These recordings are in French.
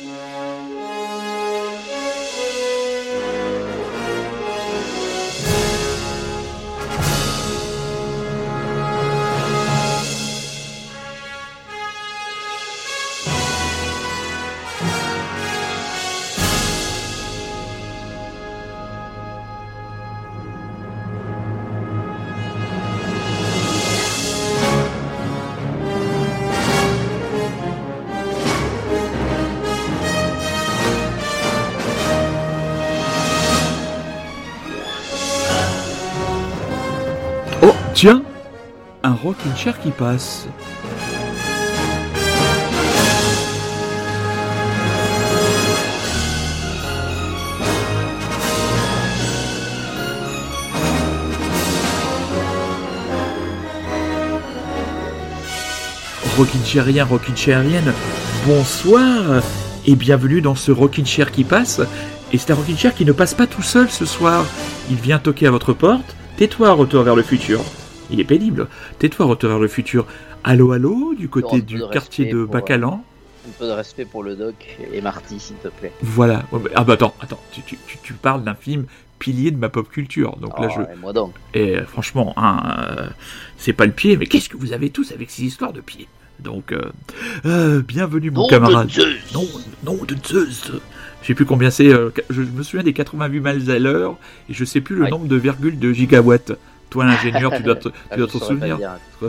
Oh, tiens Un rocking chair qui passe. Rockin' Chairien, Rockin' Chairienne, bonsoir et bienvenue dans ce Rockin' Chair qui passe. Et c'est un Rockin' Chair qui ne passe pas tout seul ce soir. Il vient toquer à votre porte. Tais-toi, retour vers le futur. Il est pénible. Tais-toi, retour vers le futur. Allô, allô, du côté du de quartier de euh, Bacalan. Un peu de respect pour le doc et Marty, s'il te plaît. Voilà. Ouais, bah, Ah bah attends, attends. Tu, tu- tu- tu parles d'un film pilier de ma pop culture. Donc là, Oh, je... et moi donc. Et euh, franchement, hein, euh, c'est pas le pied, mais qu'est-ce que vous avez tous avec ces histoires de pied Donc, euh, euh, bienvenue mon Nom de camarade. Zeus. Non, non de Zeus. Je sais plus combien c'est. euh, je me souviens des 88 miles à l'heure et je sais plus le Ouais. nombre de virgules de gigawatts. Toi, l'ingénieur, tu dois te, tu Ah, dois souvenir.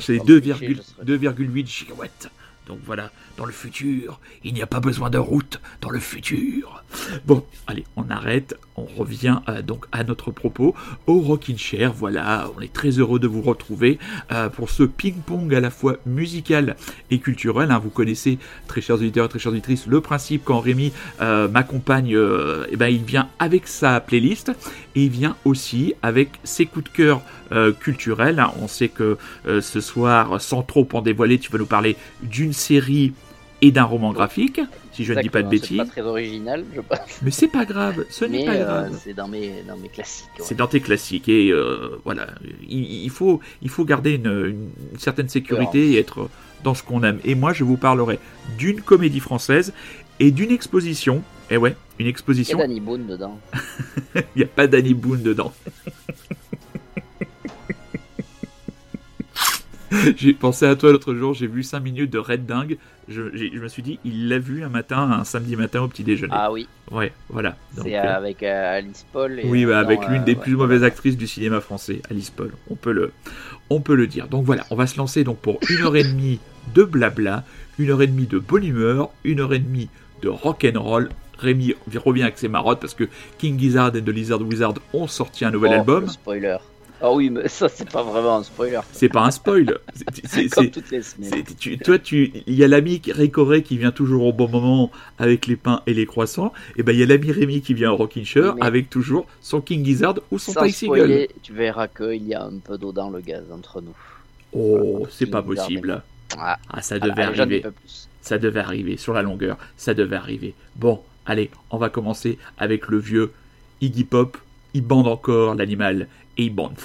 c'est Sans 2,8 tricher, je saurais. 2,8 gigawatts. Donc voilà, dans le futur, il n'y a pas besoin de route dans le futur. Bon, allez, on arrête, on revient euh, donc à notre propos au Rockin' Chair. Voilà, on est très heureux de vous retrouver euh, pour ce ping-pong à la fois musical et culturel. hein. Vous connaissez, très chers auditeurs très chères auditrices, le principe quand Rémi euh, m'accompagne, eh ben, il vient avec sa playlist et il vient aussi avec ses coups de cœur culturels. hein. On sait que ce soir, sans trop en dévoiler, tu vas nous parler d'une série et d'un roman graphique, si je ne dis pas de bêtises. C'est pas très original, je pense. Mais c'est pas grave, ce n'est pas euh, grave. c'est dans mes, dans mes classiques. ouais. C'est dans tes classiques et euh, voilà, il, il faut, il faut garder une, une certaine sécurité et être dans ce qu'on aime. Et moi, je vous parlerai d'une comédie française et d'une exposition. Et ouais, une Il y a exposition. Danny Boone dedans. Il n'y a pas Danny Boone dedans. j'ai pensé à toi l'autre jour, j'ai vu 5 minutes de Red Dingue. Je, me suis dit, il l'a vu un matin, un samedi matin au petit déjeuner. Ah oui, Ouais, voilà. C'est euh, avec euh, Alice Paul. Et, oui, bah, avec l'une euh, des ouais, plus mauvaises actrices du cinéma français, Alice Paul. On peut le, on peut le dire. Donc voilà, on va se lancer donc pour une heure et demie de blabla, une heure et demie de bonne humeur, une heure et demie de rock and roll. Rémi revient avec ses marottes parce que King Gizzard et The Lizard Wizard ont sorti un nouvel Oh, album. le Spoiler. Ah oui, mais ça, c'est pas vraiment un spoiler. C'est pas un spoil. C'est- Comme toutes les semaines. tu- toi, tu, il y a l'ami Récoré qui vient toujours au bon moment avec les pains et les croissants. Et ben il y a l'ami Rémi qui vient au Rockin' Chair avec toujours son King Gizzard ou son Sans spoiler, tu verras qu'il y a un peu d'eau dans le gaz entre nous. Oh, c'est pas possible. Ah, Ah, ça devait arriver. Ça devait arriver sur la longueur. Ça devait arriver. Bon, allez, on va commencer avec le vieux Iggy Pop. Il bande encore l'animal et il bande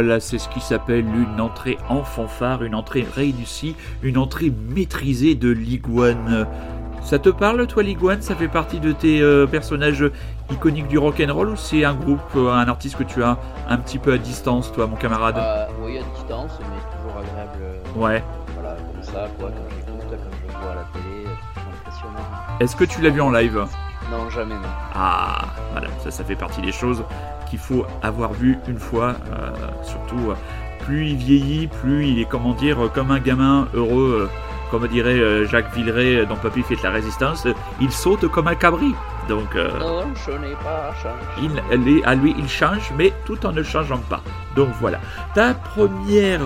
voilà, c'est ce qui s'appelle une entrée en fanfare, une entrée réussie, une entrée maîtrisée de l'iguane. Ça te parle, toi, l'iguane? Ça fait partie de tes euh, personnages iconiques du rock'n'roll ou c'est un groupe, euh, un artiste que tu as un petit peu à distance, toi, mon camarade? Euh, oui, à distance, mais toujours agréable. Ouais. Voilà, comme ça, quoi, quand j'écoute, quand je le vois à la télé, c'est impressionnant. Est-ce que tu l'as vu en live? Non, jamais, non. Ah, voilà, ça, ça fait partie des choses qu'il faut avoir vu une fois. euh, surtout, euh, plus il vieillit, plus il est, comment dire, euh, comme un gamin heureux, euh, comme dirait euh, Jacques Villeray dans Papy fait de la résistance, euh, il saute comme un cabri. Donc, Non, je n'ai pas changé. il, est- à lui, il change, mais tout en ne changeant pas. Donc voilà. Ta première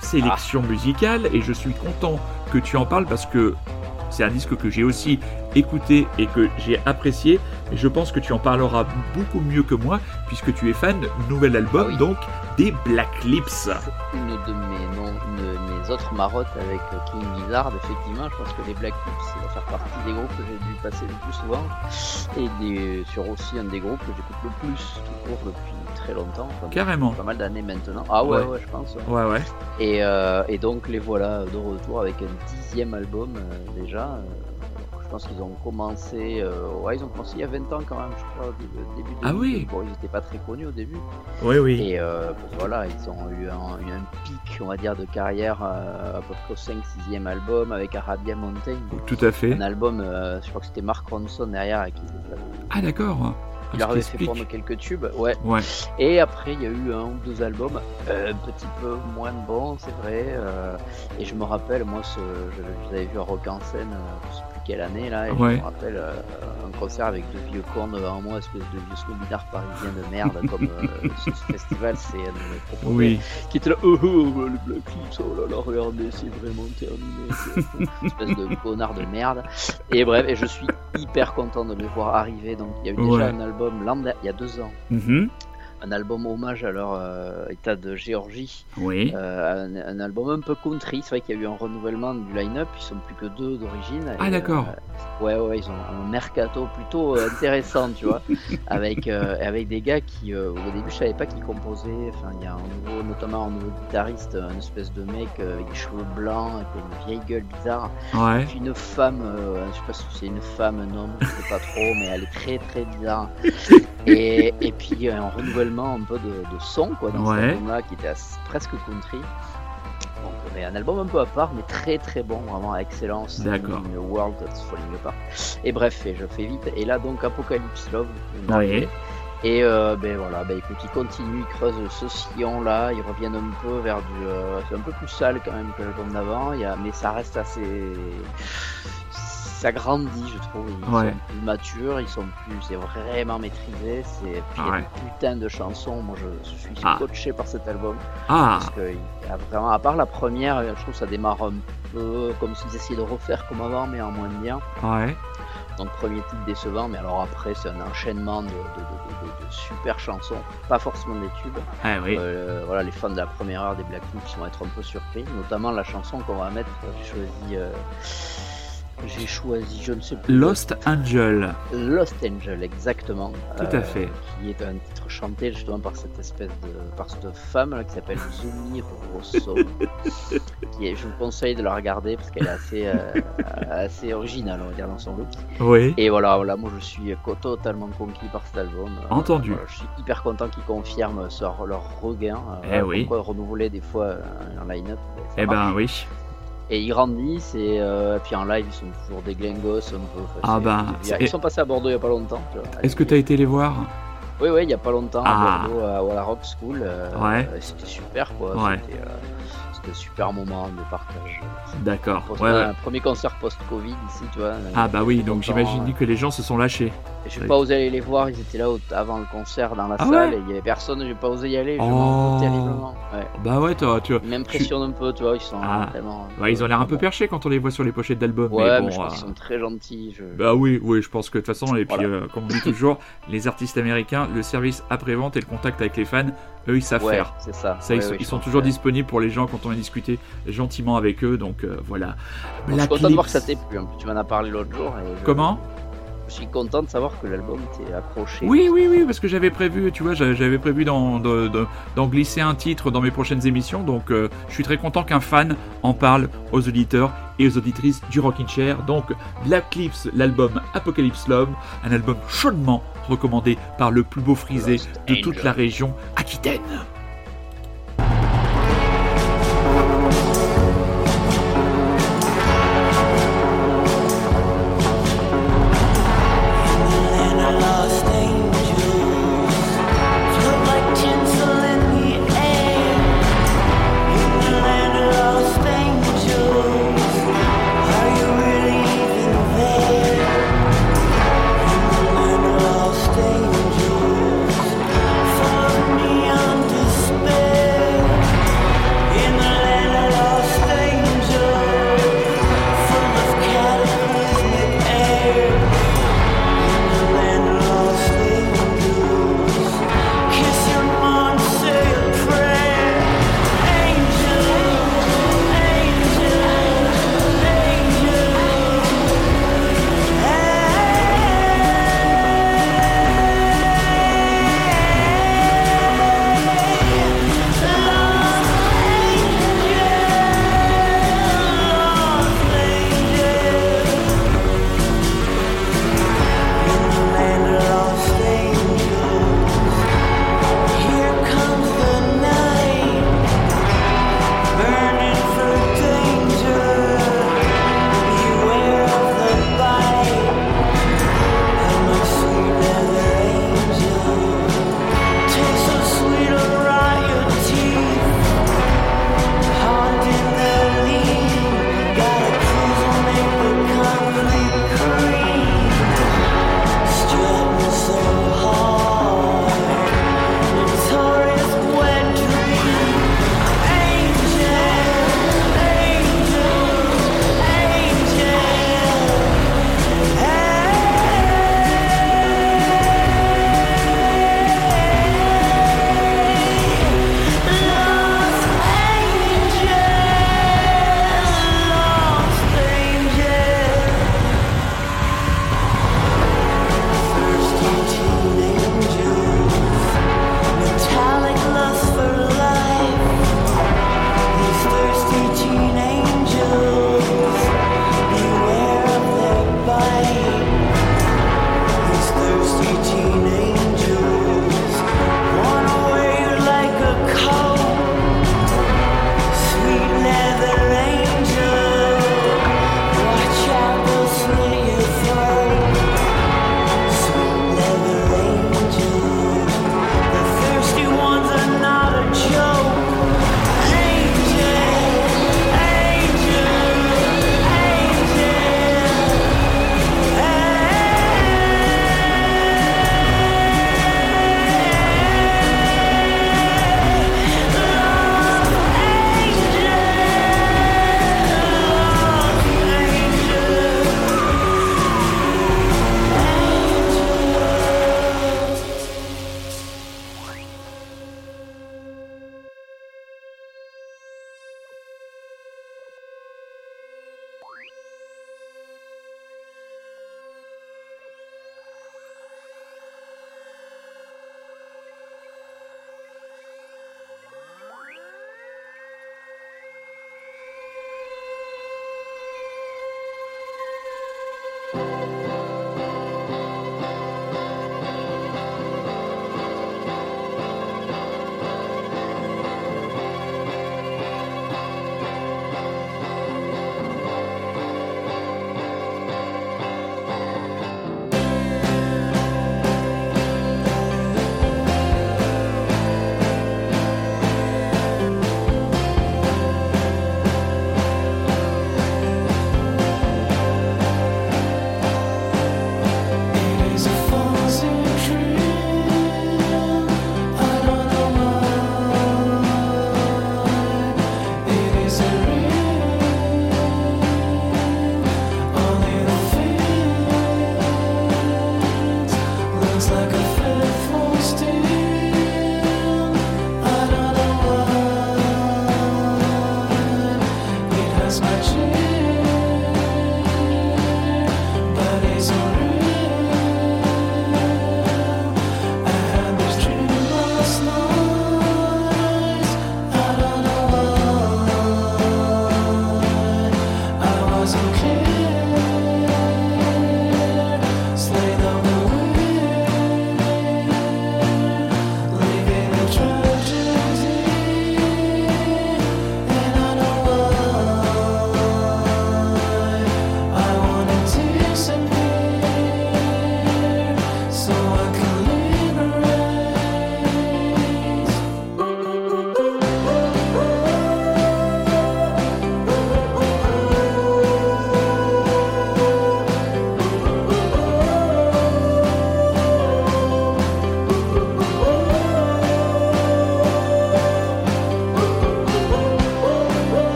sélection musicale, et je suis content que tu en parles parce que c'est un disque que j'ai aussi écouté et que j'ai apprécié. Et je pense que tu en parleras beaucoup mieux que moi, puisque tu es fan, nouvel album, Ah oui. donc des Black Lips. Une de mes, non, une de mes autres marottes avec euh, King Gizzard, effectivement, je pense que les Black Lips, ça va faire partie des groupes que j'ai dû passer le plus souvent, et des, sur aussi un des groupes que j'écoute le plus, tout court, depuis très longtemps, enfin, Carrément. pas mal d'années maintenant. Ah ouais, Ouais. ouais, je pense. ouais. Ouais. Et, euh, et donc les voilà de retour avec un dixième album euh, déjà. euh, je pense qu'ils ont commencé, euh, ouais, ils ont commencé il y a 20 ans quand même, je crois, au début. début Ah 2000. oui. Bon, ils n'étaient pas très connus au début. Oui, oui. Et voilà, ils ont eu un, eu un pic, on va dire, de carrière à peu près au 5-6e album avec Arabia Mountain. Tout à fait. Un album, je crois que c'était Mark Ronson derrière qui Ah, d'accord. Il qui avait fait prendre quelques tubes. Ouais. Ouais. Et après, il y a eu un ou deux albums euh, un petit peu moins bons, c'est vrai. euh, et je me rappelle, moi, ce, je, je les avais vus à Rock en scène, euh, je sais plus quelle année, là. Et Ouais. je me rappelle euh, un concert avec deux vieux cons devant moi, espèce de vieux snobinards parisiens de merde, comme euh, ce festival, c'est euh, de proposer, Oui. Qui était là, oh, oh, oh, le Black Lips, oh là là, regardez, c'est vraiment terminé. espèce de connard de merde. Et bref, et je suis hyper content de les voir arriver. Donc, il y a eu déjà un album l'an il y a deux ans Mhm. Un album hommage à leur euh, état de Géorgie, Oui. euh, un, un album un peu country. C'est vrai qu'il y a eu un renouvellement du line-up, ils sont plus que deux d'origine. Ah, d'accord. euh, ouais, ouais, ils ont un mercato plutôt intéressant, tu vois, avec avec des gars qui, au début, je savais pas qui composaient. Enfin, il y a un nouveau, notamment un nouveau guitariste, un espèce de mec avec des cheveux blancs, avec une vieille gueule bizarre. Ouais. Puis une femme, je sais pas si c'est une femme, un homme, je sais pas trop, mais elle est très très bizarre. Et, et puis un renouvellement un peu de, de son quoi dans Ouais. cet album-là qui était assez- presque country. Donc mais un album un peu à part, mais très très bon, vraiment excellent. C'est D'accord. Une world that's falling apart. Et bref, et je fais vite. Et là donc Apocalypse Love. Oui. Et euh, ben voilà, ben écoute, ils continuent, ils creusent ce sillon là, ils reviennent un peu vers du, euh, c'est un peu plus sale quand même que l'album d'avant, il y a, mais ça reste assez, ça grandit je trouve, ils Ouais. sont plus matures, ils sont plus, c'est vraiment maîtrisé, c'est puis il y a Ouais. des putains de chansons, moi je, suis Ah. coaché par cet album Ah. parce que il y a vraiment, à part la première, je trouve que ça démarre un peu comme s'ils essayaient de refaire comme avant, mais en moins bien. Ouais. Donc premier titre décevant, mais alors après c'est un enchaînement de, de, de- de- de super chansons, pas forcément des tubes. Ah oui. Euh, voilà, les fans de la première heure des Black Lips vont être un peu surpris, notamment la chanson qu'on va mettre. J'ai choisi, euh, j'ai choisi, je ne sais plus. Lost Angel. Lost Angel, exactement. Tout à fait. Qui est un titre chanté justement par cette espèce de, par cette femme là, qui s'appelle Zumi Rosso. qui est, je vous conseille de la regarder parce qu'elle est assez, euh, assez originale, on va dire, dans son look. Oui. Et voilà, voilà, moi je suis totalement conquis par cet album. Euh, Entendu. voilà, je suis hyper content qu'ils confirment leur regain. Euh, Eh oui. Pourquoi renouveler des fois euh, un line-up Eh ben oui. Et ils grandissent et euh, puis en live ils sont toujours des glingos un peu. Ah ben, ils, sont passés à Bordeaux il y a pas longtemps. Est-ce que tu as été les voir? Oui, oui, il y a pas longtemps Ah. à Bordeaux à, à la Rock School. euh, Ouais. et C'était super quoi. Ouais. C'était, euh, un super moment de partage. D'accord. Ouais, ouais. Un premier concert post-Covid ici, tu vois. Ah bah oui, donc j'imagine euh, que les gens se sont lâchés. J'ai pas osé aller les voir, ils étaient là avant le concert dans la Ah salle ouais il y avait personne, j'ai pas osé y aller, je Oh. terriblement. Ouais. Bah ouais, toi, tu Ils m'impressionnent un peu, tu vois, ils sont Ah. vraiment. Ouais, ils ont l'air un peu perchés quand on les voit sur les pochettes d'albums. Ouais, mais mais, bon, je pense euh, qu'ils sont très gentils. Je... Bah oui, oui, je pense que de toute façon, et puis Voilà. euh, comme on dit toujours, les artistes américains, le service après-vente et le contact avec les fans, eux, ils savent ouais, faire. c'est ça. Ça, Ouais, ils, sont- ouais, ils je sont toujours disponibles pour les gens quand on a discuté gentiment avec eux, donc euh, voilà. Je suis content de voir que ça t'est plu. Plus, tu m'en as parlé l'autre jour. et je- Comment? Je suis content de savoir que l'album t'est accroché. Oui, oui, oui, parce que j'avais prévu, tu vois, j'a- j'avais prévu d'en de- de- d'en glisser un titre dans mes prochaines émissions, donc euh, je suis très content qu'un fan en parle aux auditeurs et aux auditrices du Rockin' Chair. Donc Black Cliffs, l'album Apocalypse Love, un album chaudement recommandé par le plus beau frisé de toute la région Aquitaine.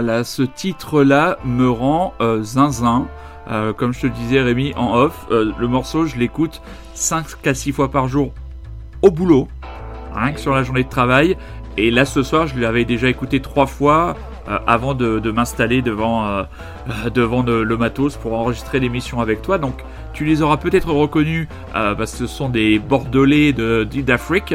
Voilà, ce titre-là me rend euh, zinzin. Euh, comme je te disais, Rémi, en off, euh, le morceau, je l'écoute 5 à 6 fois par jour au boulot, rien que sur la journée de travail. Et là, ce soir, je l'avais déjà écouté trois fois avant de, m'installer devant, devant le, matos pour enregistrer l'émission avec toi. Donc, tu les auras peut-être reconnus parce que ce sont des Bordelais de- d'Afrique.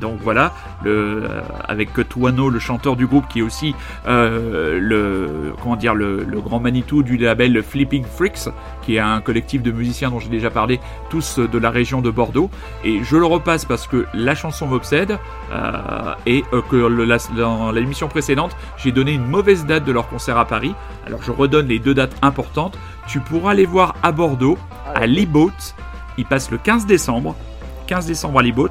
Donc voilà, le, euh, avec Tuano, le chanteur du groupe, qui est aussi euh, le comment dire le, le grand Manitou du label Flipping Freaks, qui est un collectif de musiciens dont j'ai déjà parlé, tous de la région de Bordeaux. Et je le repasse parce que la chanson m'obsède euh, et que la- dans l'émission précédente, j'ai donné une mauvaise date de leur concert à Paris. Alors je redonne les deux dates importantes. Tu pourras les voir à Bordeaux, à Liboat. Ils passent le 15 décembre. 15 décembre à Liboat.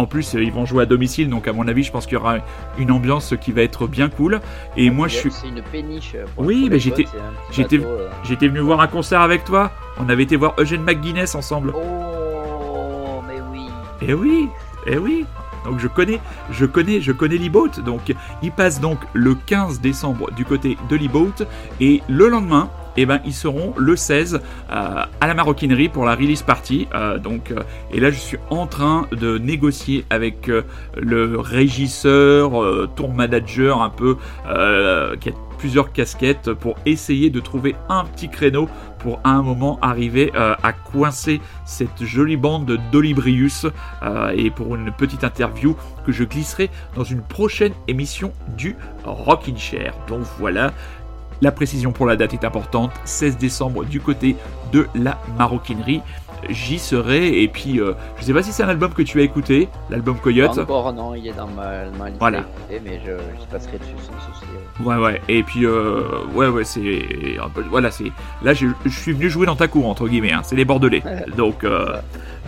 En plus, euh, ils vont jouer à domicile, donc à mon avis, je pense qu'il y aura une ambiance qui va être bien cool. Et moi, je suis, C'est une péniche. pour- Oui, mais j'étais- j'étais- euh. j'étais venu voir un concert avec toi. On avait été voir Eugene McGuinness ensemble. Oh, mais oui. Eh oui, eh oui. Donc je connais, je connais, je connais l'e-boat. Donc ils passent donc le 15 décembre du côté de l'e-boat et le lendemain, eh ben ils seront le 16 euh, à la maroquinerie pour la release party. Euh, donc euh, et là je suis en train de négocier avec le régisseur, tour manager un peu qui a plusieurs casquettes pour essayer de trouver un petit créneau pour à un moment arriver à coincer cette jolie bande de Dolibrius et pour une petite interview que je glisserai dans une prochaine émission du Rockin' Chair. Donc voilà, la précision pour la date est importante, 16 décembre du côté de la maroquinerie. J'y serai et puis euh, je sais pas si c'est un album que tu as écouté, l'album Coyote. Encore non, il est dans ma, ma liste Voilà. écouter, mais je, je passerai dessus sans souci. Ouais ouais et puis euh, ouais ouais c'est voilà c'est là je, je suis venu jouer dans ta cour entre guillemets hein, c'est les Bordelais donc euh,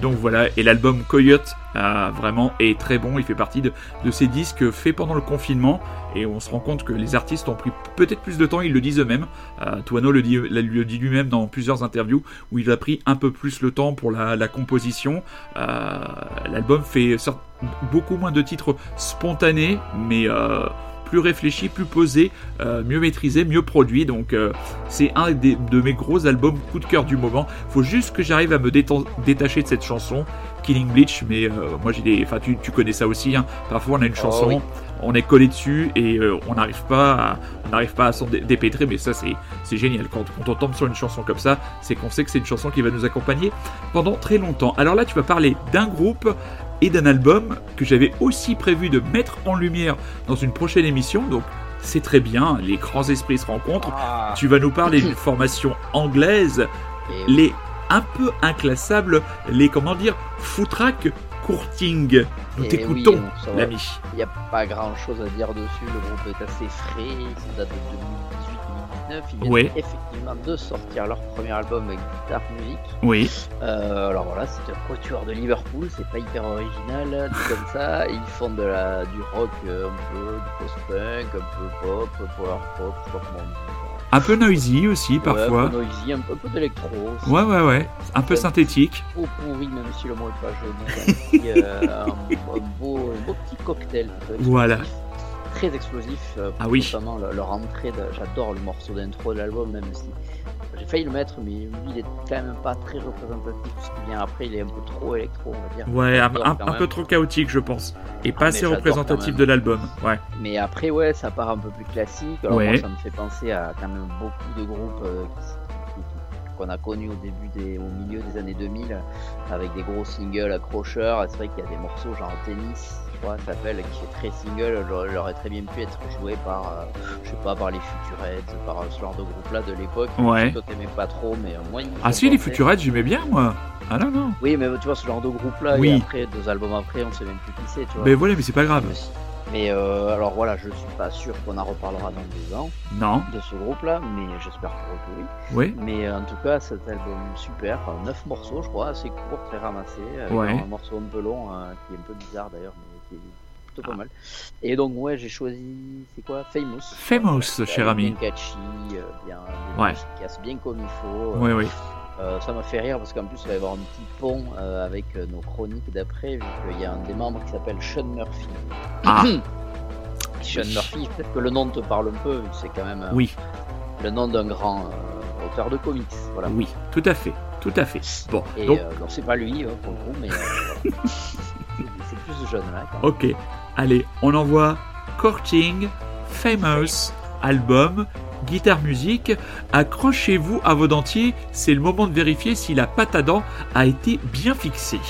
donc voilà et l'album Coyote euh, vraiment est très bon. Il fait partie de, ces disques faits pendant le confinement. Et on se rend compte que les artistes ont pris peut-être plus de temps ils le disent eux-mêmes. Euh, Tuano le dit lui-même dans plusieurs interviews où il a pris un peu plus le temps pour la, composition. Euh, l'album fait beaucoup moins de titres spontanés mais euh, plus réfléchi, plus posé, euh, mieux maîtrisé, mieux produit. Donc euh, c'est un des- de mes gros albums coup de cœur du moment. Faut juste que j'arrive à me détacher de cette chanson, Killing Bleach. Mais euh, moi j'ai des, enfin tu, tu connais ça aussi. Hein. Parfois on a une Oh, chanson, oui. on est collé dessus et euh, on n'arrive pas, à, on n'arrive pas à s'en dé- dépêtrer. Mais ça c'est, c'est génial. Quand, quand on tombe sur une chanson comme ça, c'est qu'on sait que c'est une chanson qui va nous accompagner pendant très longtemps. Alors là tu vas parler d'un groupe et d'un album que j'avais aussi prévu de mettre en lumière dans une prochaine émission. Donc c'est très bien, les grands esprits se rencontrent. Ah, Tu vas nous parler d'une formation anglaise, les un peu inclassables, les comment dire, footrack courting. Nous t'écoutons, oui, ça l'ami. Il n'y a pas grand chose à dire dessus, le groupe est assez frais, il date de 2018-2019, ils viennent Ouais. effectivement de sortir leur premier album avec guitare musique. Oui, Euh, alors voilà, c'est un quatuor de Liverpool, c'est pas hyper original, dit comme ça, ils font de la, du rock euh, un peu, du post-punk, un peu pop, power pop, dit. un peu noisy aussi parfois. un peu noisy, un peu, peu d'électro. Ouais, ouais, ouais, un peu synthétique. Beau pourri, même si le mot est pas joli. Un, euh, beau, petit cocktail. Voilà. Très explosif. euh, Ah oui. Notamment le- leur entrée. J'adore le morceau d'intro de l'album, même si j'ai failli le mettre, mais lui, il est quand même pas très représentatif. Ce qui vient après, il est un peu trop électro, on va dire. Ouais, un, peu trop chaotique, je pense. Et pas mais assez représentatif de l'album. Ouais. Mais après, ouais, ça part un peu plus classique. Alors Ouais. moi, ça me fait penser à quand même beaucoup de groupes euh, qui- qu'on a connus au début des, au milieu des années 2000, avec des gros singles accrocheurs. C'est vrai qu'il y a des morceaux genre tennis, je s'appelle, qui fait très single. aurait très bien pu être joué par, euh, je sais pas, par les Futureheads, par ce genre de groupe-là de l'époque. Ouais. Toi, t'aimais pas trop, mais euh, moi, Ah si, les. Futurettes, j'aimais bien, moi. Ah non, non. Oui, mais tu vois, ce genre de groupe-là, Oui. et après, deux albums après, on sait même plus qui c'est, tu vois. Mais voilà, mais c'est pas grave. Mais, euh, alors voilà, je suis pas sûr qu'on en reparlera dans deux ans Non. de ce groupe-là, mais j'espère pour eux que oui. Oui. Mais euh, en tout cas, cet album super, 9 morceaux, je crois, assez court, très ramassé, avec Ouais. un morceau un peu long, euh, qui est un peu bizarre d'ailleurs, mais qui est plutôt pas mal. Et donc, ouais, j'ai choisi, c'est quoi? Famous. Famous, cher ami. Bien catchy, euh, bien, bien Ouais. efficace, bien comme il faut. Oui, oui. Euh, ça m'a fait rire parce qu'en plus, il va y avoir un petit pont euh, avec euh, nos chroniques d'après, vu qu'il y a un des membres qui s'appelle Sean Murphy. Ah. Sean Murphy, peut-être que le nom te parle un peu, c'est quand même euh, Oui, le nom d'un grand euh, auteur de comics. Voilà. oui, tout à fait, tout à fait. Bon, Et donc, euh, c'est pas lui hein, pour le coup, mais euh, c'est plus jeune là. quand même. ok. Allez, on envoie Courting, Famous, album, guitare musique. Accrochez-vous à vos dentiers, c'est le moment de vérifier si la pâte à dents a été bien fixée.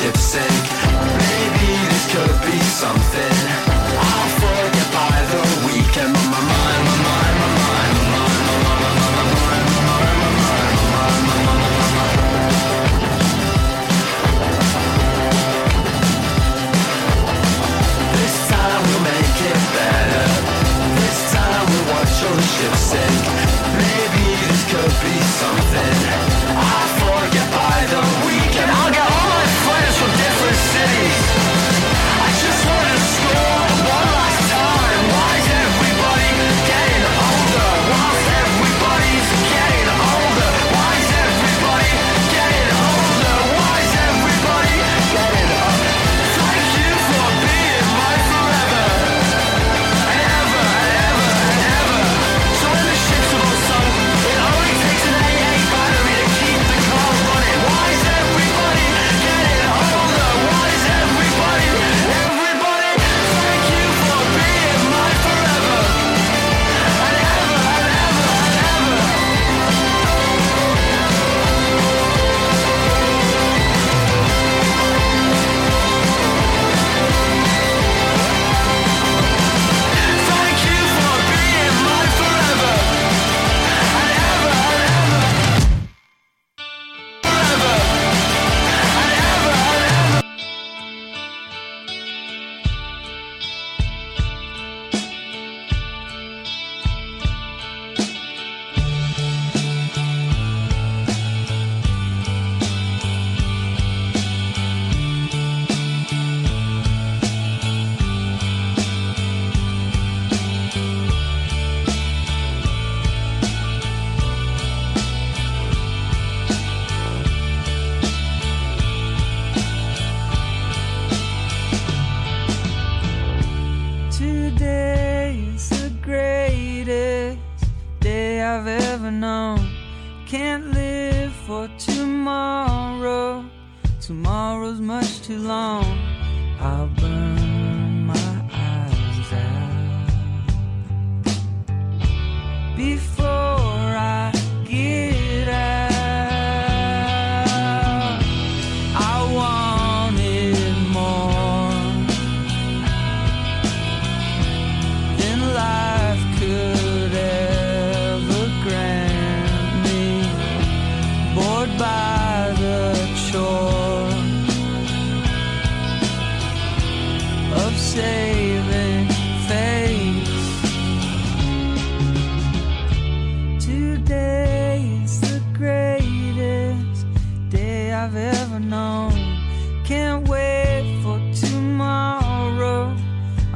The sink. Maybe this could be something.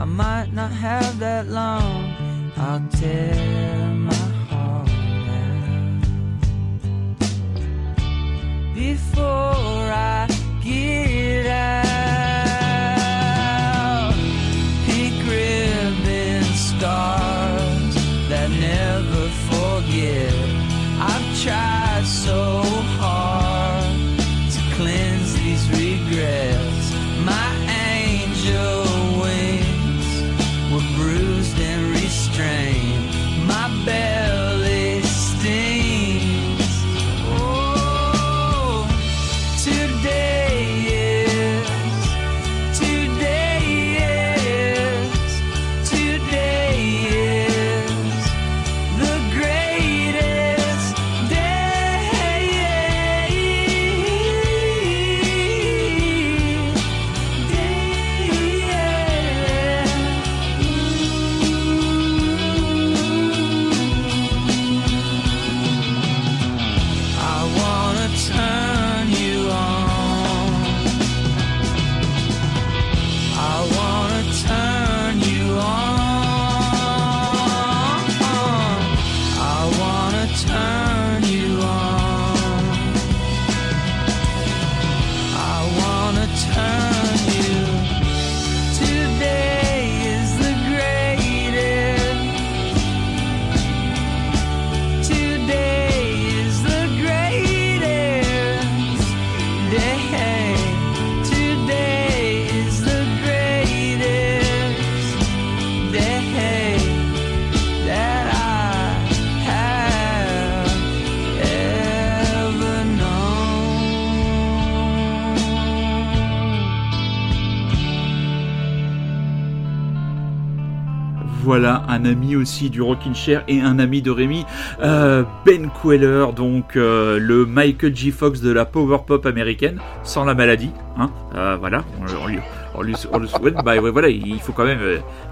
I might not have that long. I'll tear my heart out before un ami aussi du Rockin' Chair et un ami de Rémi, euh, Ben Queller, donc euh, le Michael J. Fox de la power pop américaine, sans la maladie. Hein, euh, voilà, on, on lui, on lui- on le souhaite. Bah ouais, voilà, il faut quand même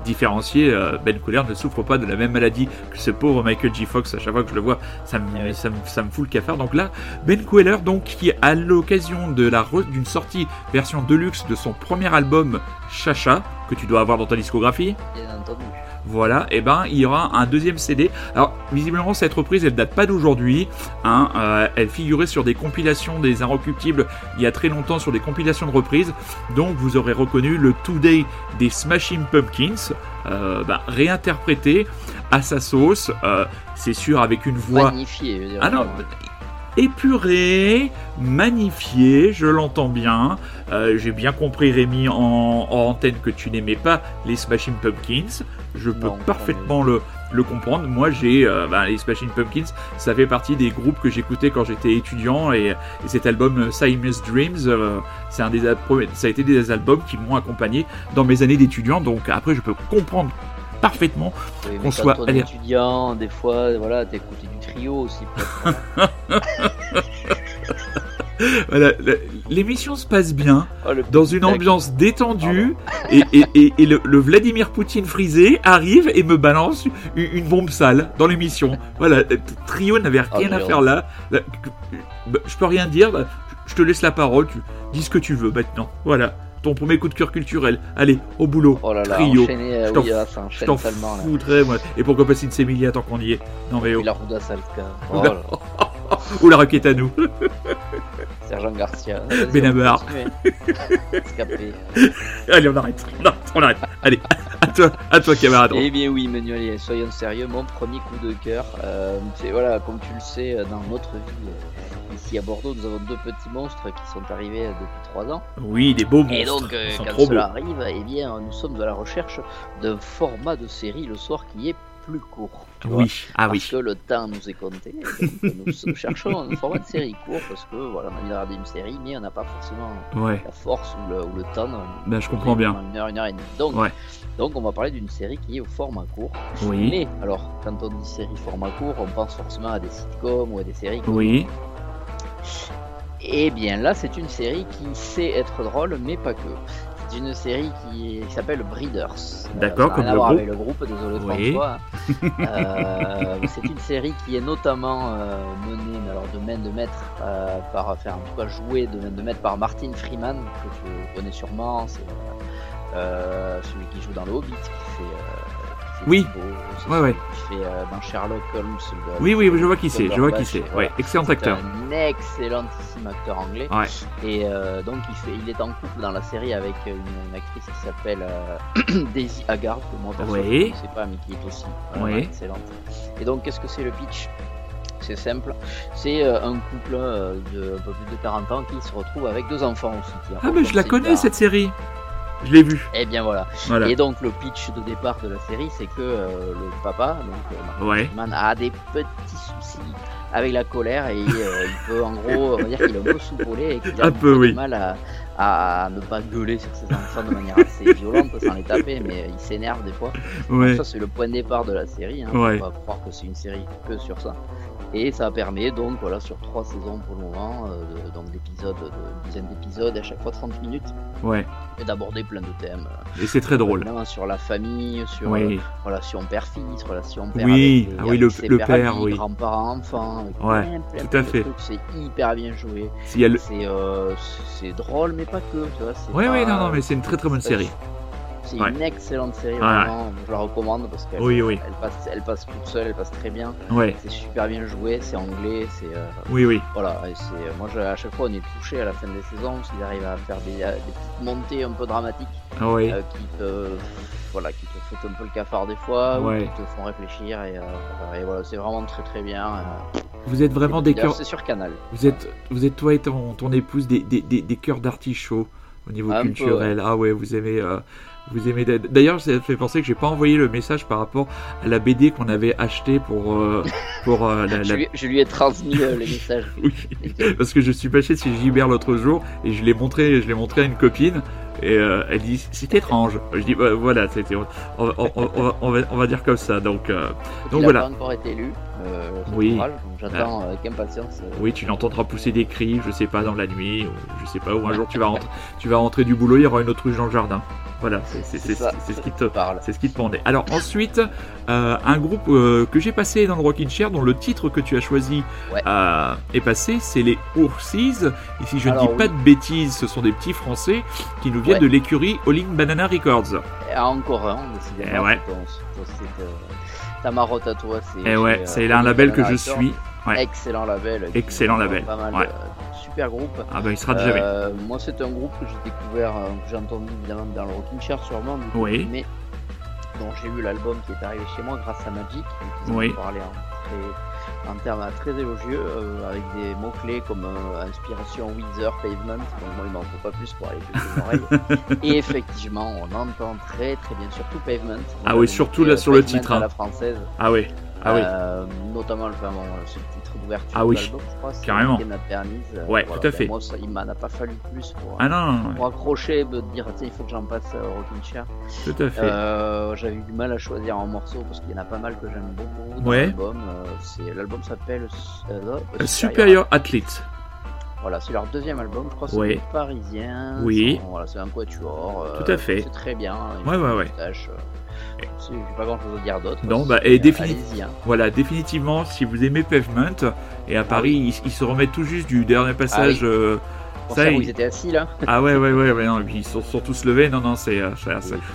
différencier. ben Queller ne souffre pas de la même maladie que ce pauvre Michael J. Fox. À chaque fois que je le vois, ça me, ça me, ça me fout le cafard. Donc là, Ben Queller, donc qui à l'occasion de la re- d'une sortie version deluxe de son premier album Chacha que tu dois avoir dans ta discographie. Bien entendu. Voilà, et ben il y aura un deuxième CD. Alors visiblement cette reprise elle date pas d'aujourd'hui. Hein, euh, elle figurait sur des compilations des Inrecuptibles il y a très longtemps sur des compilations de reprises. Donc vous aurez reconnu le Today des Smashing Pumpkins, euh, ben, réinterprété à sa sauce. euh, c'est sûr avec une voix Magnifié. je veux dire, ah non, vraiment. Épuré, magnifié, je l'entends bien. Euh, J'ai bien compris, Rémi, en, en antenne, que tu n'aimais pas les Smashing Pumpkins. Je peux Non, parfaitement le, le comprendre. Moi, j'ai euh, ben, les Smashing Pumpkins, ça fait partie des groupes que j'écoutais quand j'étais étudiant. Et, et cet album euh, Siamese Dreams, euh, c'est un des, ça a été des albums qui m'ont accompagné dans mes années d'étudiant. Donc après, je peux comprendre parfaitement Oui, qu'on soit- on est allez. étudiant, des fois, voilà, t'écoutais du trio aussi. Voilà, l'émission se passe bien. Oh, dans une ambiance détendue et, et, et, et le, le Vladimir Poutine frisé arrive et me balance une, une bombe sale dans l'émission. Voilà, Trio n'avait Ah, rien à faire là. Là, bah, Je peux rien dire, là. je te laisse la parole, tu dis ce que tu veux maintenant. Voilà, ton premier coup de cœur culturel. Allez, au boulot. Oh là là, Trio. enchaîné, euh, Je t'en oui, foutrais, moi. Et pourquoi pas Sid Semilia tant qu'on y est Non mais oh. la Ruda Salka. Oh Oula. là là, Ou la requête à nous. Sergent Garcia. Benabar. Escapé. Allez, on arrête. On arrête. On arrête. Allez, à toi, à toi, camarade. Eh bien oui, Manuel, soyons sérieux, mon premier coup de cœur, euh, c'est voilà, comme tu le sais, euh, dans notre vie, euh, ici à Bordeaux, nous avons deux petits monstres qui sont arrivés euh, depuis trois ans. Oui, des beaux monstres. Et donc, euh, quand trop cela beaux. arrive, eh bien, nous sommes à la recherche d'un format de série le soir qui est plus court. Tu vois. Oui, ah parce oui. que le temps nous est compté. donc nous, cherchons un format de série court parce que voilà, on a envie de regarder une série, mais on n'a pas forcément Ouais, la force ou le, ou le temps. ben, je comprends bien. Une heure, une heure et demie. Donc, Ouais. donc on va parler d'une série qui est au format court. Oui, Mais alors, quand on dit série format court, on pense forcément à des sitcoms ou à des séries. oui, Eh bien là, c'est une série qui sait être drôle, mais pas que. C'est une série qui, qui s'appelle Breeders. D'accord, ça a comme le groupe. avec le groupe, désolé Oui. Euh, c'est une série qui est notamment euh, menée, alors de main de maître, euh, par, enfin en tout cas jouée de main de maître par Martin Freeman, que tu connais sûrement. C'est euh, celui qui joue dans le Hobbit, qui fait. Euh, Oui. Ouais, ouais. Qui fait euh, dans Sherlock Holmes. le- oui, oui, je vois qui c'est, je vois qui c'est. Ouais, excellent acteur. un excellentissime acteur anglais. Ouais. Et euh, donc il, fait, il est en couple dans la série avec une, une actrice qui s'appelle euh, Daisy Haggard, que moi perso Oui. je ne sais pas, mais qui est aussi excellente. Et donc qu'est-ce que c'est le pitch? C'est simple, c'est euh, un couple euh, de un peu plus de 40 ans qui se retrouve avec deux enfants aussi. Ah, mais je la connais cette série. Je l'ai vue. Eh bien voilà. Voilà. Et donc le pitch de départ de la série, c'est que euh, le papa, donc euh, Ouais. Freeman, a des petits soucis avec la colère et euh, il peut en gros, on va dire qu'il est un peu soupolé et qu'il a Un un peu, peu oui. de mal à, à ne pas gueuler sur ses enfants de manière assez violente sans les taper, mais il s'énerve des fois. Ouais. ça c'est le point de départ de la série. Hein. Ouais. On va croire que c'est une série que sur ça. Et ça permet donc voilà sur trois saisons pour le moment, euh, de- donc d'épisodes, de une dizaine d'épisodes à chaque fois 30 minutes, Ouais. et d'aborder plein de thèmes. euh, Et c'est très drôle. Sur la famille, sur euh, Oui. relation père-fils, relation père Oui, avec, ah oui, avec le- ses le père, amis, oui. grands-parents-enfants, avec Ouais, plein, plein, tout à fait. C'est hyper bien joué. Euh, c'est drôle, mais pas que, tu vois. c'est Ouais, pas- ouais, non, non, mais c'est une très très bonne série. C'est Ouais. une excellente série, Ouais. vraiment. Je la recommande parce qu'elle Oui, oui. elle passe, elle passe toute seule, elle passe très bien. Ouais, C'est super bien joué, c'est anglais, c'est euh, oui, oui. voilà. c'est moi, je- à chaque fois, on est touché à la fin des saisons parce qu'ils arrivent à faire des, des petites montées un peu dramatiques Ah euh, qui te voilà qui te foutent un peu le cafard des fois ou qui te font réfléchir et, euh, et voilà c'est vraiment très très bien euh, Vous êtes vraiment des cœurs. c'est sur Canal Vous êtes, vous êtes toi et ton, ton épouse des, des, des, des cœurs d'artichaut au niveau Un peu, culturel. Ah ouais, vous aimez. euh, vous aimez. D'ailleurs, ça fait penser que j'ai pas envoyé le message par rapport à la BD qu'on avait acheté pour euh, pour euh, la, je, la- lui, je lui ai transmis euh, les messages Oui. Parce que je suis passé chez Gilbert l'autre jour et je l'ai montré, je l'ai montré à une copine et euh, elle dit c'est étrange. Je dis bah, voilà, c'était on, on, on- on va, on va on va dire comme ça. Donc euh, il donc a voilà. pas encore été lu euh, Oui. donc j'attends euh, avec impatience euh, Oui, tu l'entendras pousser des cris, je sais pas, dans la nuit, ou je sais pas, ou un jour tu vas rentrer, tu vas rentrer du boulot, il y aura une autruche dans le jardin. Voilà, c'est ce qui te, parle. c'est ce qui te pendait. Alors ensuite, euh, un groupe euh, que j'ai passé dans le Rockin' Chair, dont le titre que tu as choisi Ouais. euh, est passé, c'est les Oursies. Et si je ne dis pas de bêtises, ce sont des petits Français qui nous viennent Ouais. de l'écurie All In Banana Records. Et encore un décidément Eh ouais. c'est, euh, ta marotte à toi c'est Et ouais, c'est un label que je suis. Ouais. excellent label Excellent label, pas mal ouais. de super groupe Ah ben il sera jamais. Euh, moi, c'est un groupe que j'ai découvert, euh, que j'ai entendu évidemment dans le Rockin' Chair sûrement, coup, Oui. mais dont j'ai eu l'album qui est arrivé chez moi grâce à Magic, Oui. parlait en, en termes euh, très élogieux, euh, avec des mots-clés comme euh, inspiration Weezer, Pavement, donc moi il m'en faut pas plus pour aller plus les oreilles. Et effectivement, on entend très très bien, surtout Pavement. Ah oui, surtout là euh, sur le titre, à hein. la française. Ah oui, ah oui. Euh, notamment le, enfin, bon, titre d'ouverture Ah oui, de l'album, je crois, carrément. Bernice. Euh, Ouais, tout à fait. Moi, ça, il m'en a pas fallu plus pour, Ah non, non, non, pour accrocher, me dire tiens, il faut que j'en passe euh, au Rockin' Chair. tout à fait. Euh, J'avais eu du mal à choisir un morceau parce qu'il y en a pas mal que j'aime beaucoup. dans Ouais. L'album, euh, c'est l'album s'appelle euh, Superior Athlete. Voilà, c'est leur deuxième album, je crois. C'est Ouais. des Parisiens. Oui. Voilà, c'est un quatuor. Tout à fait. C'est très bien. Ouais, ouais, ouais. moustache, J'ai pas grand chose à dire d'autre. Non, bah, et euh, défini- allez-y, hein. Voilà, définitivement, si vous aimez Pavement, et à Paris, ils, ils se remettent tout juste du dernier passage Ah euh, Pour Ça, savoir où il- ils étaient assis là. Ah ouais, ouais, ouais, ouais, non, ils sont, sont tous levés. Non, non, c'est. euh, Oui,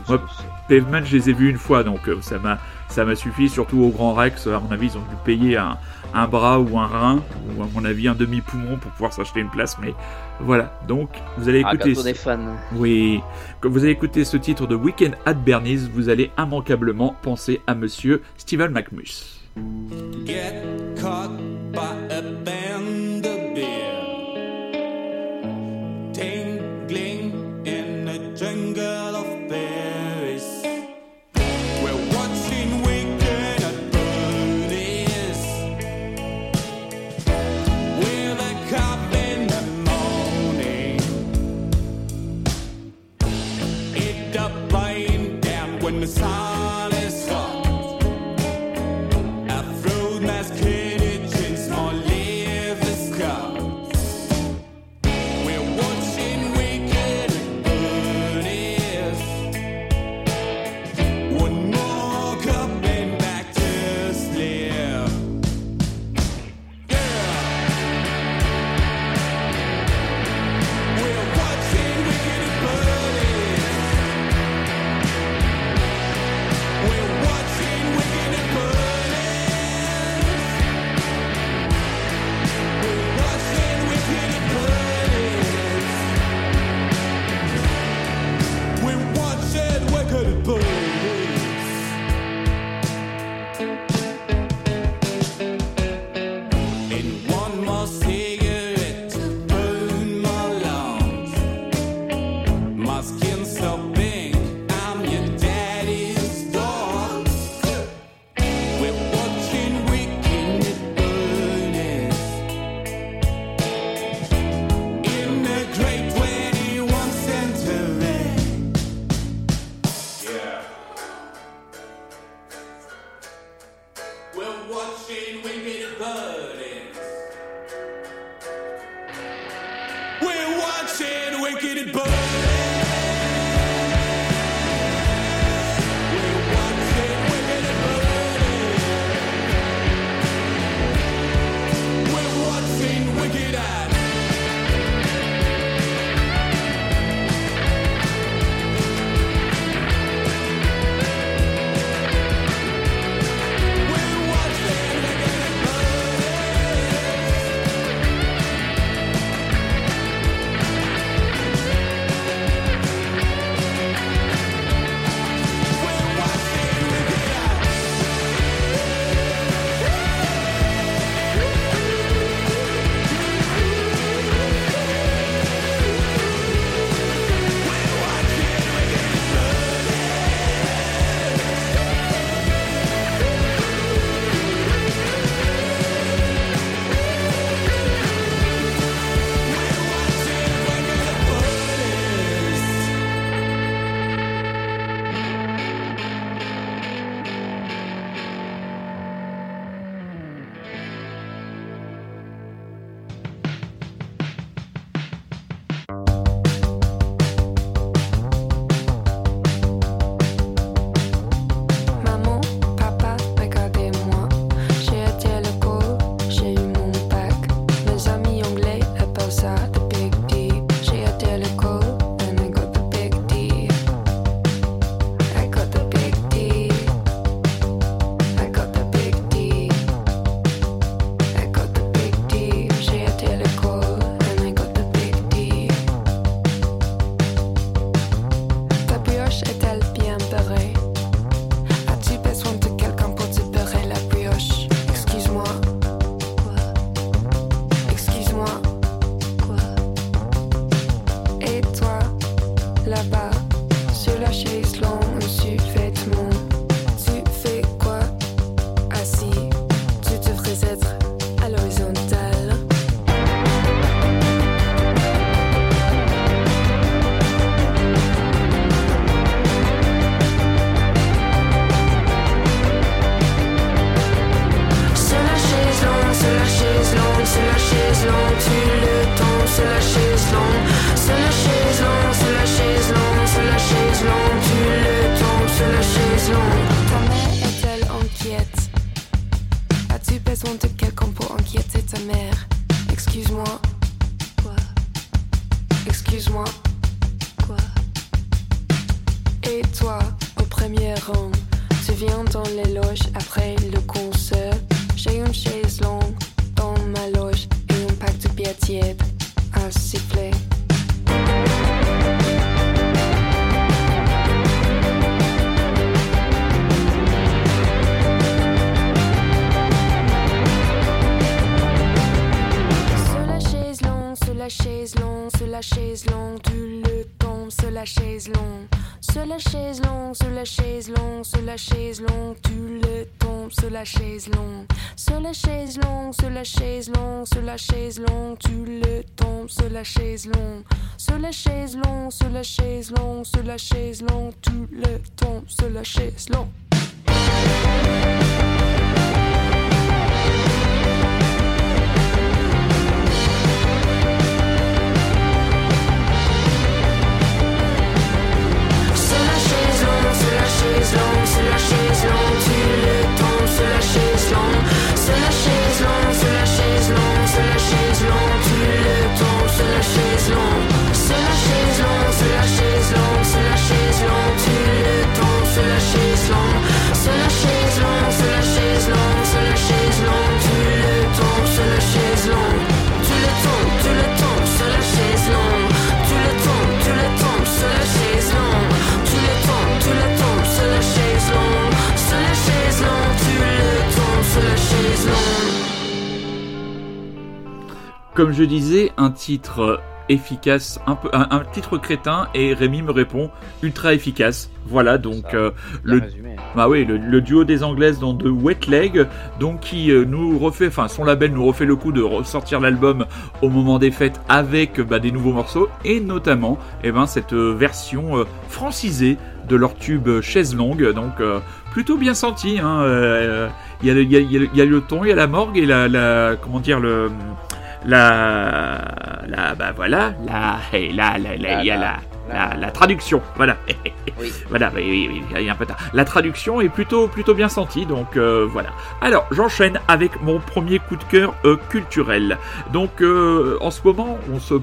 Moi, Pavement, je les ai vus une fois, donc euh, ça m'a ça m'a suffi, surtout au Grand Rex. À mon avis, ils ont dû payer un, un bras ou un rein, ou à mon avis un demi-poumon pour pouvoir s'acheter une place. Mais voilà, donc vous allez Ah, écouter. quand on est fan. Oui, quand vous allez écouter ce titre de Weekend at Bernie's, vous allez immanquablement penser à monsieur Steven McMus. Get caught by a Comme je disais, un titre euh, efficace, un, peu, un, un titre crétin, et Rémi me répond ultra efficace. Voilà, donc euh, le, résumé. bah oui, le, le duo des anglaises dans de Wet Leg, donc qui euh, nous refait, enfin son label nous refait le coup de ressortir l'album au moment des fêtes avec bah, des nouveaux morceaux et notamment, eh ben cette version euh, francisée de leur tube chaise longue, donc euh, plutôt bien senti. hein, euh, Il y, a le- il y, a, il y a le- il y a le ton, il y a la morgue et la, la comment dire le la la bah voilà la et la la la- il y a la la, la traduction voilà Oui. voilà, oui, oui, oui, il y a un peu tard. La traduction est plutôt, plutôt bien sentie, donc euh, voilà. Alors, j'enchaîne avec mon premier coup de cœur euh, culturel. Donc, euh, en ce moment, on se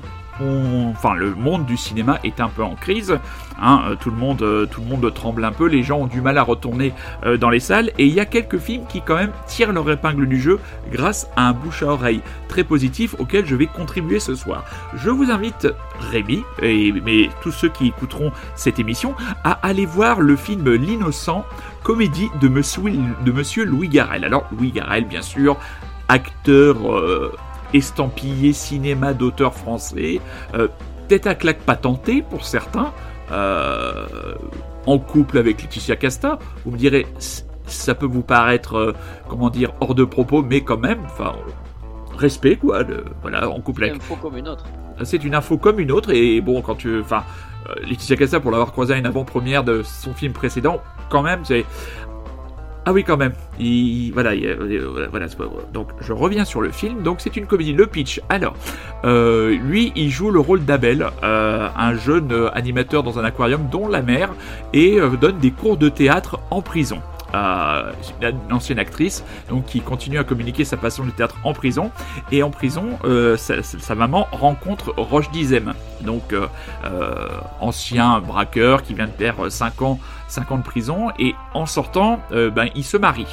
on- enfin, le monde du cinéma est un peu en crise. Hein, euh, tout le monde, euh, tout le monde tremble un peu. Les gens ont du mal à retourner euh, dans les salles. Et il y a quelques films qui quand même tirent leur épingle du jeu grâce à un bouche à oreille très positif auquel je vais contribuer ce soir. Je vous invite, Rémi, et mais tous ceux qui écouteront cette émission, à aller voir le film L'innocent, comédie de Monsieur, Louis Garrel. Alors Louis Garrel, bien sûr, acteur estampillé cinéma d'auteur français, tête à claque patenté pour certains, euh, en couple avec Laetitia Casta. Vous me direz, ça peut vous paraître, euh, comment dire, hors de propos, mais quand même, enfin, respect quoi. le- voilà, en couple C'est avec une faux comme une autre. c'est une info comme une autre et bon quand tu enfin euh, Laetitia Casta pour l'avoir croisé à une avant-première de son film précédent quand même c'est ah oui quand même. Il, voilà, il- euh, donc je reviens sur le film. Donc c'est une comédie. Le pitch. Alors euh, lui il joue le rôle d'Abel euh, un jeune animateur dans un aquarium dont la mère et donne des cours de théâtre en prison euh, une ancienne actrice donc qui continue à communiquer sa passion du théâtre en prison et en prison, euh, sa, sa- maman rencontre Roche Dizem, donc euh, euh, ancien braqueur qui vient de faire 5 ans, 5 ans de prison, et en sortant, euh, ben, il se marie.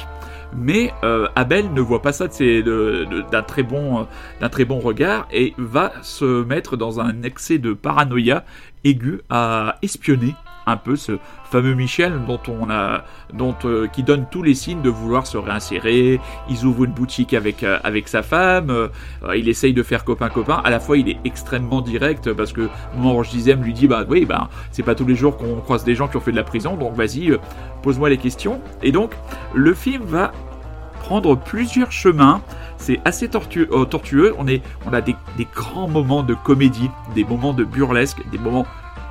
Mais euh, Abel ne voit pas ça d'un très bon, d'un très bon regard et va se mettre dans un excès de paranoïa aiguë à espionner un peu ce fameux Michel dont on a, dont euh, qui donne tous les signes de vouloir se réinsérer. Ils ouvrent une boutique avec euh, avec sa femme. euh, il essaye de faire copain copain. À la fois, il est extrêmement direct parce que moment Dizem lui dit bah oui bah c'est pas tous les jours qu'on croise des gens qui ont fait de la prison donc vas-y pose-moi les questions. Et donc le film va prendre plusieurs chemins. C'est assez tortueux, tortueux. On, est, on a des, des grands moments de comédie, des moments de burlesque, des moments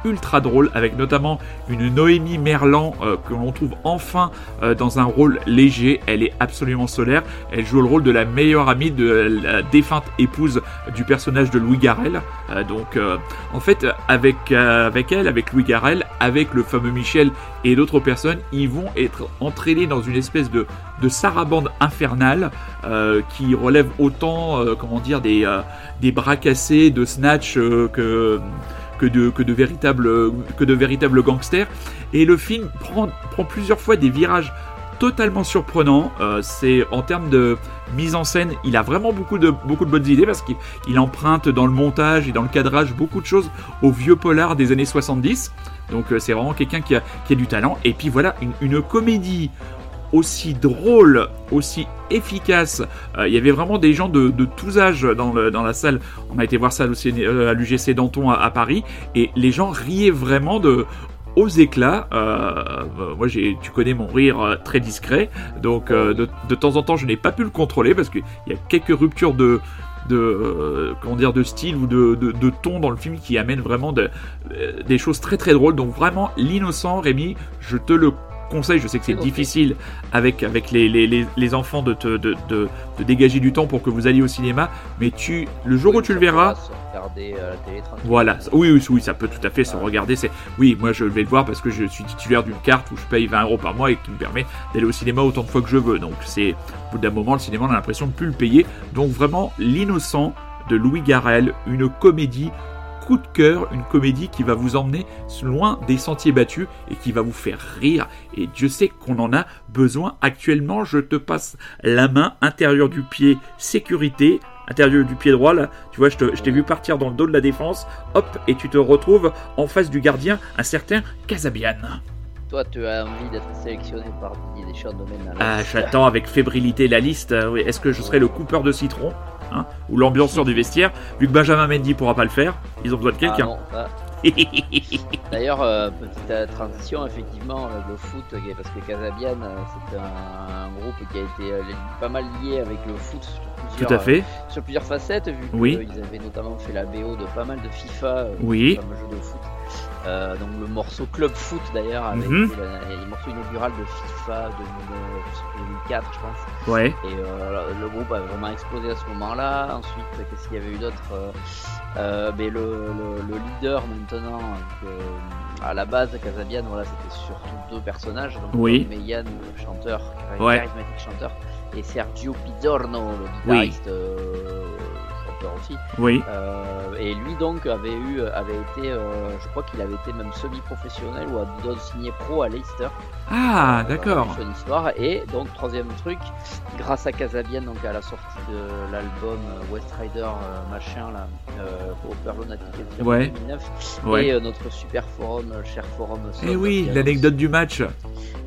ultra drôles, avec notamment une Noémie Merlan euh, que l'on trouve enfin euh, dans un rôle léger. Elle est absolument solaire. Elle joue le rôle de la meilleure amie de la défunte épouse du personnage de Louis Garrel. Euh, donc, euh, en fait, avec, elle, avec Louis Garrel, avec le fameux Michel et d'autres personnes, ils vont être entraînés dans une espèce de, de sarabande infernale qui relève autant, comment dire, des, des bras de snatch que que de, que de, véritables, que de véritables gangsters. Et le film prend, prend plusieurs fois des virages totalement surprenants. Euh, c'est en termes de mise en scène, il a vraiment beaucoup de, beaucoup de bonnes idées parce qu'il il emprunte dans le montage et dans le cadrage beaucoup de choses au vieux polar des années 70. Donc euh, c'est vraiment quelqu'un qui a, qui a du talent. Et puis voilà, une comédie aussi drôle, aussi efficace. Euh, il y avait vraiment des gens de, de tous âges dans, la salle. On a été voir ça euh, à l'UGC Danton à, à Paris et les gens riaient vraiment de aux éclats. Euh, euh, moi, tu connais mon rire euh, très discret, donc euh, de, temps en temps, je n'ai pas pu le contrôler parce qu'il y a quelques ruptures de euh, comment dire de style ou de, ton dans le film qui amènent vraiment de- euh, des choses très très drôles donc vraiment l'innocent Rémi je te le conseille je sais que c'est difficile avec avec les, les, les, les enfants de, te, de, de, de dégager du temps pour que vous alliez au cinéma mais tu le jour où tu le verras Se regarder à la télé tranquille. voilà, oui, oui, oui, ça peut tout à fait se regarder. C'est, oui, moi je vais le voir parce que je suis titulaire d'une carte où je paye 20 euros par mois et qui me permet d'aller au cinéma autant de fois que je veux. Donc c'est, au bout d'un moment, le cinéma on a l'impression de plus le payer. Donc vraiment, l'innocent de Louis Garrel, une comédie coup de cœur, une comédie qui va vous emmener loin des sentiers battus et qui va vous faire rire. Et Dieu sait qu'on en a besoin actuellement. Je te passe la main, intérieur du pied, sécurité, intérieur du pied droit, là, tu vois, je t'ai vu partir dans le dos de la défense, hop, et tu te retrouves en face du gardien, un certain Casabian. Toi, tu as envie d'être sélectionné par Didier Deschamps domaine Ah, j'attends avec fébrilité la liste. Euh, Est-ce que je serai le coupeur de citron? Hein, ou l'ambianceur du vestiaire Vu que Benjamin Mendy pourra pas le faire, ils ont besoin de Ah quelqu'un. D'ailleurs, euh, petite euh, transition, effectivement, euh, le foot, parce que Casabian, c'est un, un groupe qui a été euh, pas mal lié avec le foot sur plusieurs, Tout à fait. euh, sur plusieurs facettes, vu Oui. qu'ils avaient notamment fait la BO de pas mal de FIFA, Oui. le fameux jeu de foot. Euh, donc le morceau Club Foot d'ailleurs, avec été la- le morceau inaugural de FIFA 2000, euh, je sais plus, 2004, je pense. Ouais. Et euh, le groupe a vraiment explosé à ce moment-là. Ensuite, qu'est-ce qu'il y avait eu d'autre euh, euh, mais le, le, le leader maintenant, euh, à la base, Casabian, voilà, c'était surtout deux personnages. Donc, Oui. Le chanteur, Ouais. charismatique chanteur, et Sergio Pizzorno, le guitariste, euh, aussi. Oui. Euh, et lui donc avait eu, avait été, euh, je crois qu'il avait été même semi-professionnel ou a dû signer pro à Leicester. Ah, Euh, d'accord. son histoire. Et donc, troisième truc, grâce à Casabian, donc à la sortie de l'album West Rider machin, là, au Perlonatic en Ouais. 2009, Ouais. et notre super forum, cher forum. Eh oui, l'anecdote du match.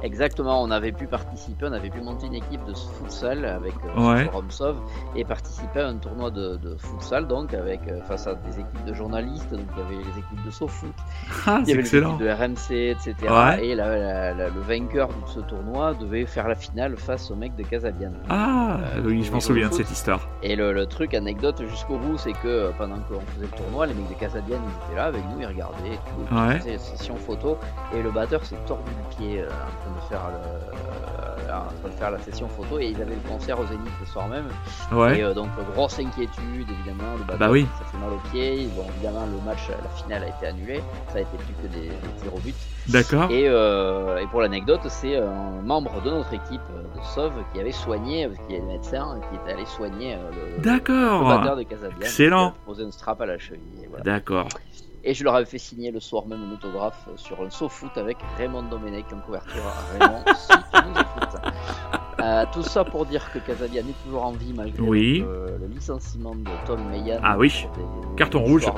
Exactement, on avait pu participer, on avait pu monter une équipe de futsal avec euh, Ouais. forum Sov et participer à un tournoi de, de futsal donc avec euh, face à des équipes de journalistes, donc il y avait les équipes de SoFoot, Ah, il y avait excellent. l'équipe de RMC, etc. Ouais. Et la- la- la- le vainqueur de ce tournoi devait faire la finale face au mec de Casabian. Ah, Euh, oui, je m'en au souviens de cette histoire. Et le, le truc anecdote jusqu'au bout, c'est que euh, pendant qu'on faisait le tournoi, les mecs de Casabian ils étaient là avec nous, ils regardaient et tout, Ouais. ils faisaient session photo, et le batteur s'est tordu le pied euh, en train de faire le- euh, en train de faire la session photo, et ils avaient le concert au Zénith le soir même. Ouais. Et euh, donc grosse inquiétude évidemment, le Bah oui. ça fait mal au pied. Bon évidemment le match, la finale a été annulée, ça a été plus que des, des tirs au but. D'accord. Et, euh, et pour l'anecdote, c'est un membre de notre équipe euh, de Sauve qui avait soigné, parce qu'il est médecin, qui était allé soigner euh, le, le D'accord. batteur de Casabian. Excellent. qui a posé un strap à la cheville. voilà. D'accord. Et je leur avais fait signer le soir même un autographe sur un SoFoot avec Raymond Domenech en couverture. Raymond, nous écoutes. Euh, tout ça pour dire que Casabian est toujours en vie malgré Oui. le, le licenciement de Tom Meyan. Ah oui. des- Carton des rouge. de-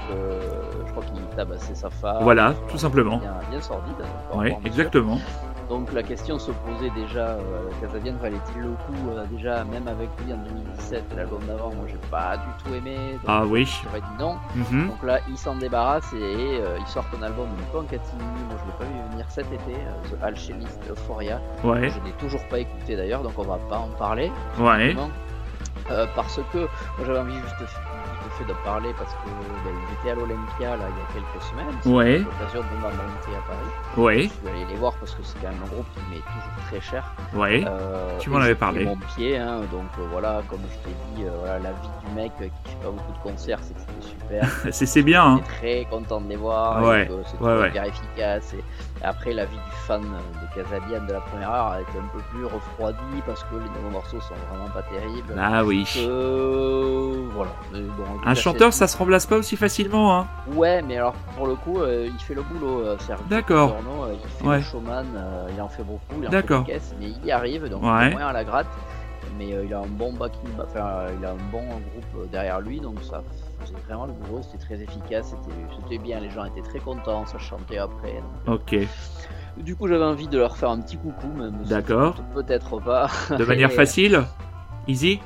je crois qu'il tabassait sa femme. Voilà, tout simplement. Bien, bien sordide. hein, Oui, monsieur. Donc la question se posait déjà, euh, Casabian valait-il le coup euh, déjà même avec lui en 2017, l'album d'avant, moi j'ai pas du tout aimé, donc Ah oui. j'aurais dit non. Mhm. Donc là il s'en débarrasse et, euh, il sort un album un peu en catimini, moi je l'ai pas vu venir cet été, euh, The Alchemist Euphoria, Ouais. je n'ai toujours pas écouté d'ailleurs donc on va pas en parler. Ouais. Euh, parce que j'avais envie juste de, fait de parler parce que ben, étaient à l'Olympia là il y a quelques semaines, Ouais. l'occasion de monter à Paris. Ouais. Je suis allé les voir parce que c'est quand même un groupe qui m'est toujours très cher. Ouais. Euh, Tu m'en avais parlé. mon pied, hein, donc euh, voilà, comme je t'ai dit, euh, voilà, la vie du mec qui fait pas beaucoup de concerts, c'est que c'était super. C'est c'est bien. Hein. J'étais très content de les voir, Ouais, c'était ouais, ouais. hyper efficace. Et après, la vie du fan de Casabian de la première heure a été un peu plus refroidie parce que les nouveaux morceaux sont vraiment pas terribles. Ah oui. Euh, voilà. Bon, Un chanteur, ça se remplace pas aussi facilement, hein. Ouais, mais alors pour le coup, euh, il fait le boulot. euh, D'accord. Euh, il fait Ouais. le showman, euh, il en fait beaucoup, il en fait des caisses, mais il y arrive, donc Ouais. il est moins à la gratte. Mais euh, il a un bon backing, enfin, euh, il a un bon groupe euh, derrière lui, donc ça vraiment le boulot, c'était très efficace, c'était c'était bien, les gens étaient très contents, ça chantait après. donc, Ok. euh, Du coup, j'avais envie de leur faire un petit coucou, même si D'accord. peut-être pas. De manière Et- facile Easy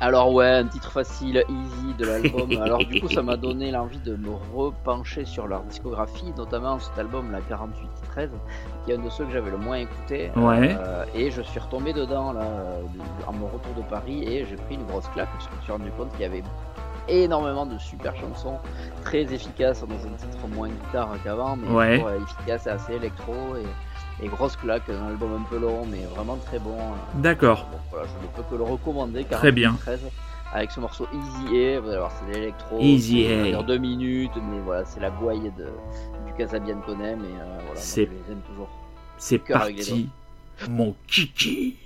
alors ouais, un titre facile, easy de l'album. Alors du coup, ça m'a donné l'envie de me repencher sur leur discographie, notamment cet album, la 4813, qui est un de ceux que j'avais le moins écouté. Ouais. Euh, et je suis retombé dedans là, euh, à mon retour de Paris et j'ai pris une grosse claque parce que je me suis rendu compte qu'il y avait énormément de super chansons, très efficaces dans un titre moins guitare qu'avant, mais Ouais. toujours, euh, efficace et assez électro et, et grosse claque, un album un peu long mais vraiment très bon. euh. D'accord. Voilà, je ne peux que le recommander. Très bien. 13, avec ce morceau Easy A, vous allez voir, c'est de l'électro. Easy A. deux minutes, mais voilà, c'est la gouaille de, du Casabiancone, mais euh, voilà, C'est- je les aime toujours. C'est parti, mon kiki.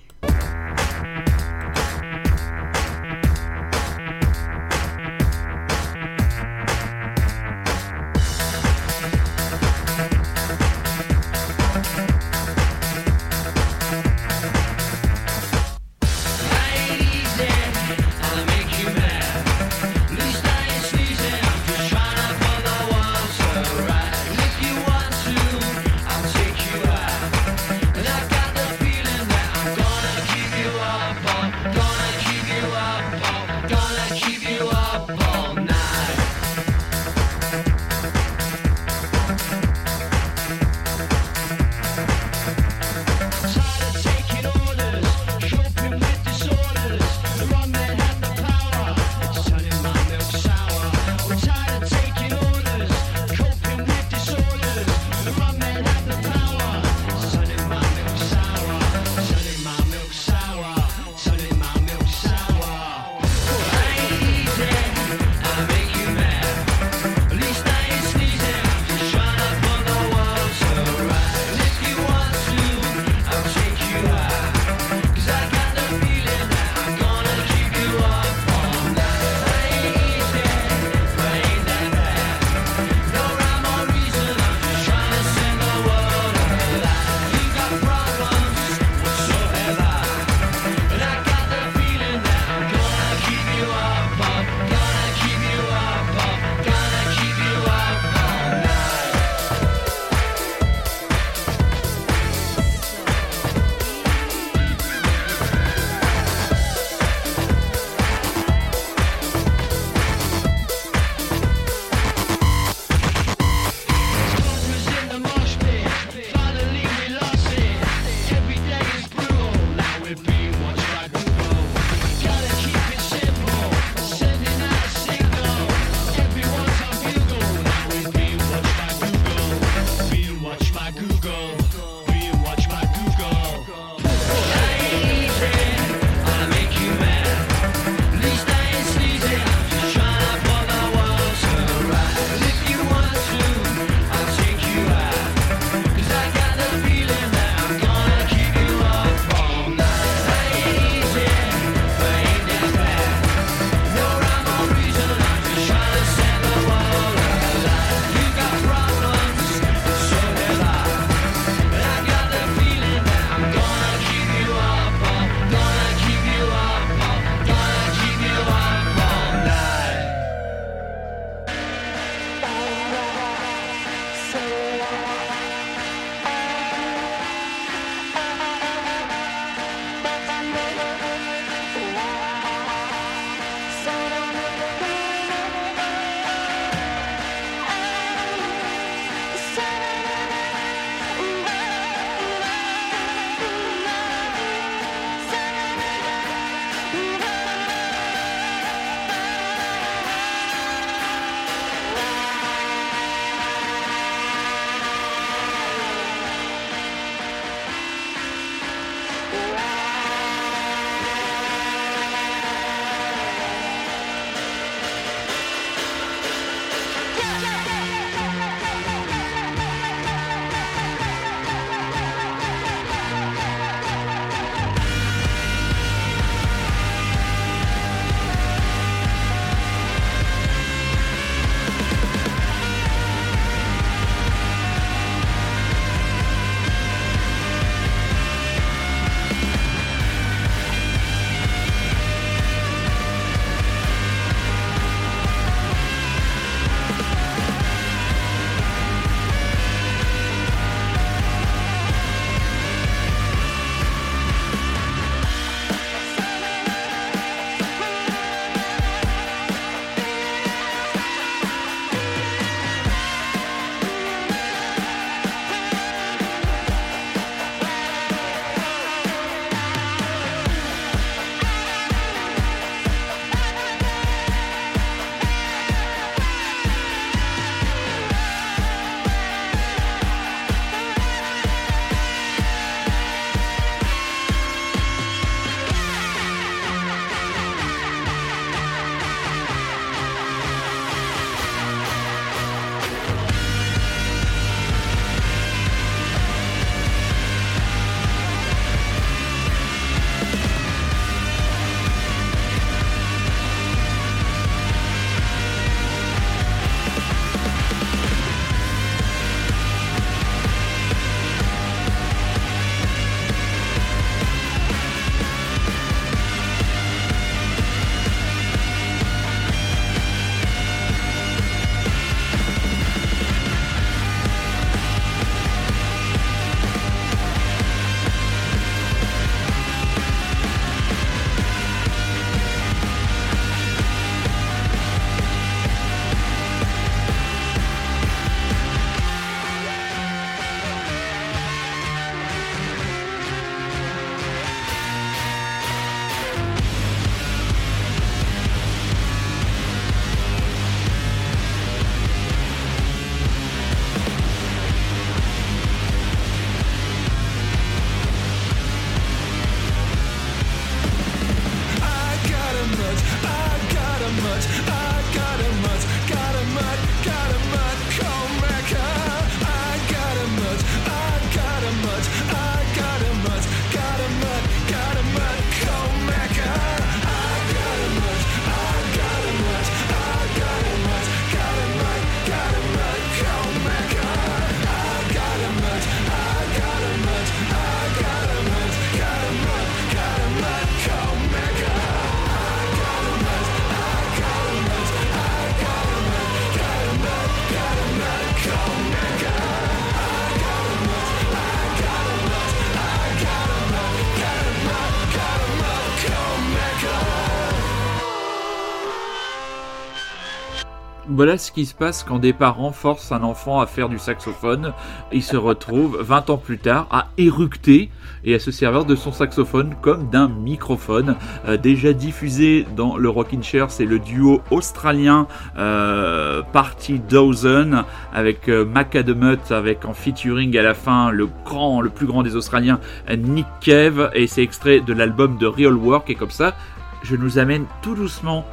Voilà ce qui se passe quand des parents forcent un enfant à faire du saxophone. Il se retrouve 20 ans plus tard à éructer et à se servir de son saxophone comme d'un microphone. Euh, déjà diffusé dans le Rockin' Chair, c'est le duo australien euh, Party Dozen avec euh, Macadamut avec en featuring à la fin le grand, le plus grand des Australiens, Nick Cave et c'est extrait de l'album de Real Work et comme ça, je nous amène tout doucement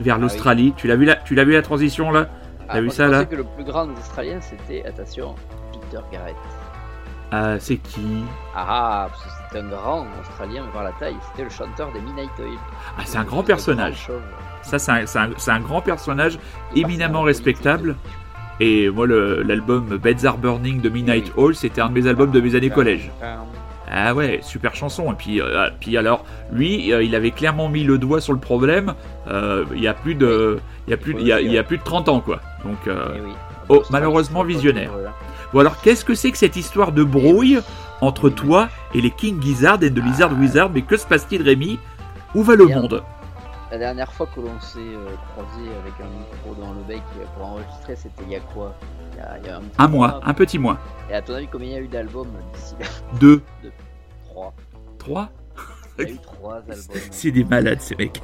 vers oui. l'Australie. Tu l'as vu la, tu l'as vu la transition là? Ah, T'as vu moi, ça, je là? pensais que le plus grand des Australiens, c'était, attention, Peter Garrett. Euh, C'est qui? Ah, parce que c'était un grand Australien, mais par la taille, c'était le chanteur des Midnight Oil. Ah, c'est un grand personnage. Ça, c'est un, c'est un- c'est un grand personnage Il éminemment respectable. Et moi, le- l'album Beds Are Burning de Midnight Hall, c'était un de mes albums de mes années collège. Ah ouais, super chanson. Et puis, euh, ah, alors, lui, euh, il avait clairement mis le doigt sur le problème. Euh, il y a plus de, il de 30 ans quoi. Donc, eh oh, malheureusement visionnaire. Bon alors, qu'est-ce que c'est que cette histoire de brouille entre toi et les King Gizzard et de Lizard ah. Wizard? Mais que se passe-t-il, Rémi? Où va le monde? La dernière fois que l'on s'est croisé avec un micro dans le bec pour enregistrer, c'était il y a quoi? Un, mois, un petit mois. Et à ton avis, combien il y a eu d'albums d'ici là? Deux. 3 C'est des malades ces mecs.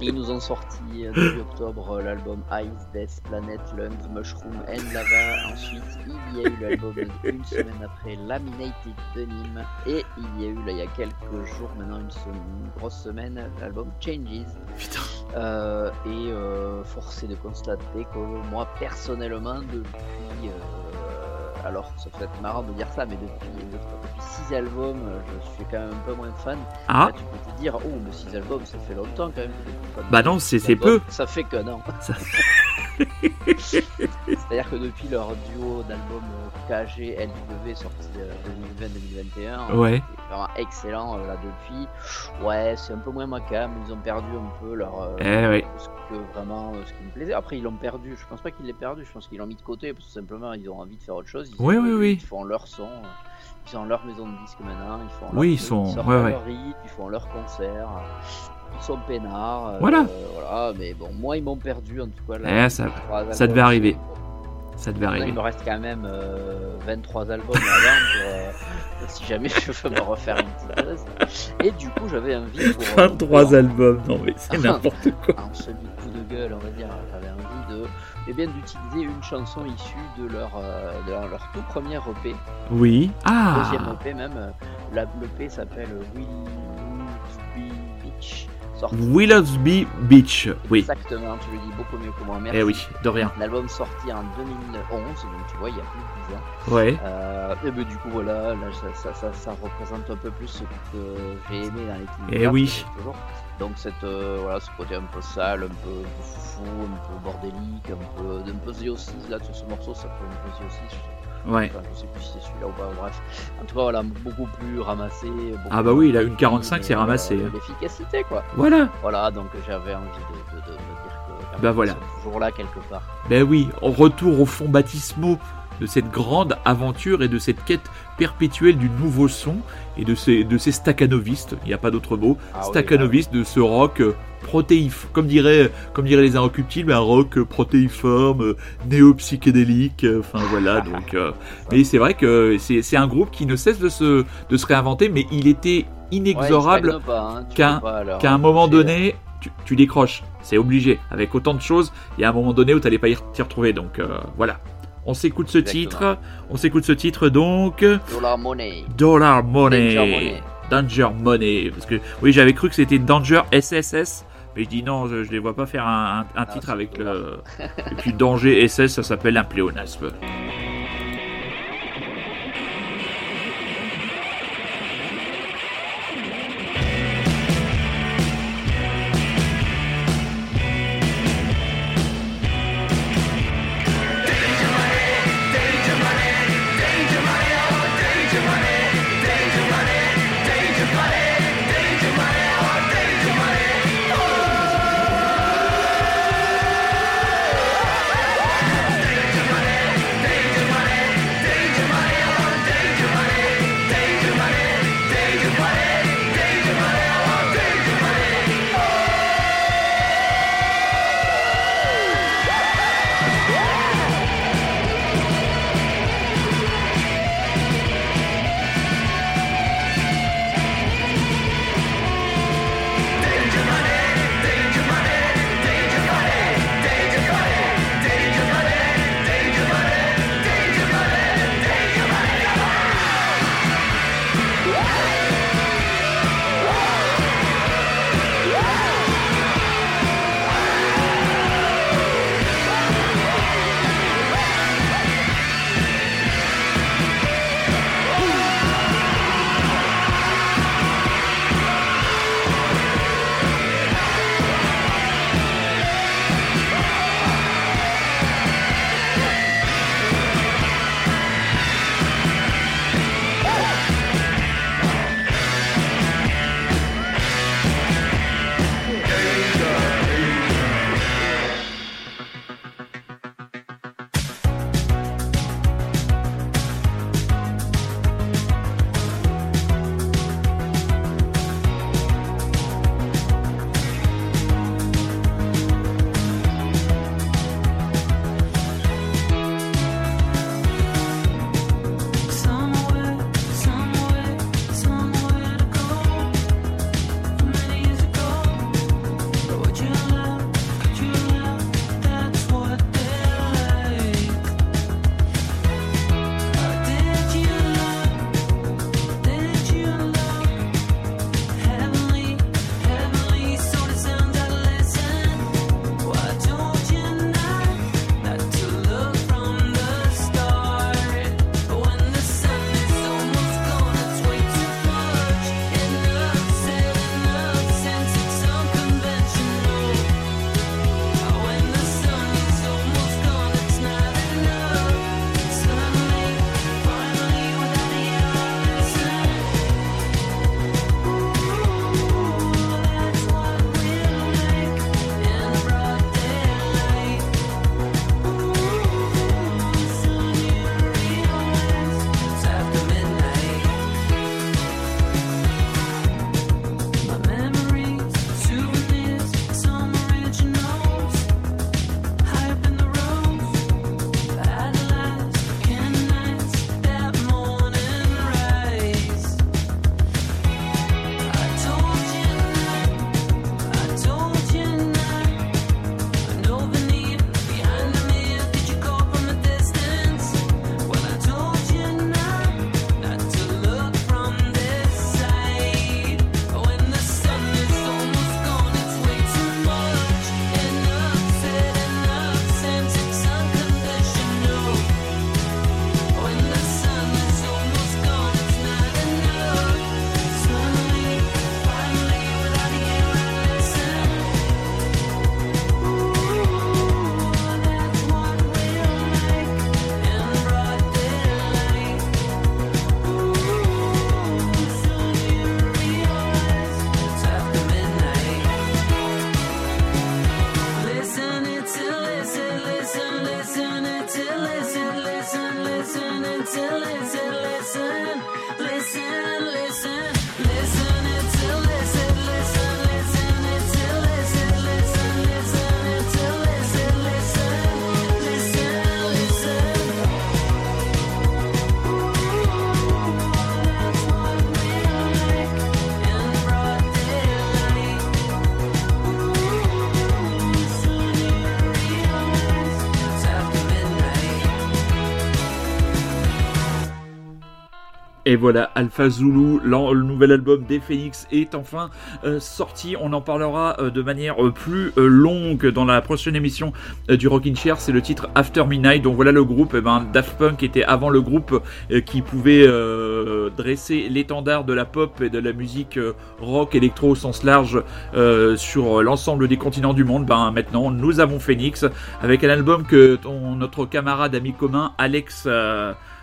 Ils nous ont sorti euh, début octobre euh, l'album Ice, Death, Planet, Lungs, Mushroom and Lava. Ensuite, il y a eu l'album une semaine après Laminated de Nîmes. Et il y a eu, là, il y a quelques jours, maintenant une, semaine, une grosse semaine, l'album Changes. Putain. Euh, et euh, forcé de constater que moi, personnellement, depuis alors ça peut être marrant de dire ça mais depuis, depuis six albums euh, je suis quand même un peu moins fan. Ah, Là, tu peux te dire oh mais six albums ça fait longtemps quand même bah non, c'est peu. ça fait que non. Ça- c'est à dire que depuis leur duo d'albums euh, KG LW sorti euh, 2020-2021 Ouais. c'est vraiment excellent euh, là depuis ouais c'est un peu moins ma cam ils ont perdu un peu leur euh, Eh ouais. ce que vraiment euh, ce qui me plaisait. Après, ils l'ont perdu. Je pense pas qu'ils l'aient perdu. Je pense qu'ils l'ont mis de côté parce que simplement ils ont envie de faire autre chose. Ils, Oui, oui, oui. ils font leur son. euh, Ils ont leur maison de disques maintenant. Ils font Oui, leur ils truc, sont- sortent ouais, leur ouais. rythme, ils font leur concert. Ils sont peinards. euh, Voilà. voilà. Mais bon, moi, ils m'ont perdu en tout cas. là, Eh, ça- ça devait arriver. Ça devait Là, arriver. il me reste quand même euh, 23 albums à vendre euh, si jamais je veux me refaire une petite dose. Et du coup, j'avais envie pour. euh, 23 pour- albums, non mais c'est n'importe quoi. en semi-coup de gueule, on va dire, j'avais envie de, eh bien, d'utiliser une chanson issue de leur, euh, de leur, tout premier EP, Oui. Ah deuxième EP même. euh, La, L'EP s'appelle Willowsby Beach. Sorti Willoughby Beach. Oui. exactement, tu le dis beaucoup mieux que moi, merci. Eh oui, de rien. L'album sorti en 2011, donc tu vois, il y a plus de 10 ans. Ouais. Euh, et ben du coup voilà, là ça, ça, ça, ça représente un peu plus ce que j'ai aimé dans les Eh oui. toujours. Donc cette euh, voilà ce côté un peu sale, un peu foufou, un peu bordélique, un peu un peu The là sur ce morceau ça fait un peu The Ouais. enfin, je sais plus si c'est celui-là ou pas, bref. En tout cas voilà, beaucoup plus ramassé. beaucoup Ah bah oui, il a une 45, c'est ramassé. euh, L'efficacité quoi. Voilà. Voilà, donc j'avais envie de, de, dire que Bah voilà. toujours là quelque part. Ben oui, en retour aux fonds baptismaux de cette grande aventure et de cette quête perpétuelle du nouveau son et de ces, de ces staccanovistes, il n'y a pas d'autre mot, Ah oui, de ce rock euh, protéif, comme dirait, comme dirait les inrecuptibles, un rock euh, protéiforme, euh, néo-psychédélique, enfin voilà, donc... euh, mais c'est vrai que c'est c'est un groupe qui ne cesse de se, de se réinventer, mais il était Ouais, inexorable pas, hein, qu'à un moment donné, tu, tu décroches. C'est obligé. Avec autant de choses, il y a un moment donné où tu n'allais pas y t'y retrouver. Donc euh, voilà. On s'écoute ce Exactement. titre. On s'écoute ce titre donc. Dollar Money. Dollar Money. Danger Money. Danger Money. Parce que oui, j'avais cru que c'était Danger SSS. Mais je dis non, je, je les vois pas faire un, un- un Ah, titre c'est avec le. Et puis Danger SS, ça s'appelle un pléonasme. Et voilà, Alpha Zulu, le nouvel album des Phoenix est enfin euh, sorti. On en parlera euh, de manière euh, plus longue dans la prochaine émission du Rockin' Chair. C'est le titre After Midnight. Donc voilà le groupe. eh ben, Daft Punk était avant le groupe qui pouvait dresser l'étendard de la pop et de la musique rock, électro au sens large sur l'ensemble des continents du monde. Ben maintenant, nous avons Phoenix avec un album que ton- notre camarade ami commun Alex.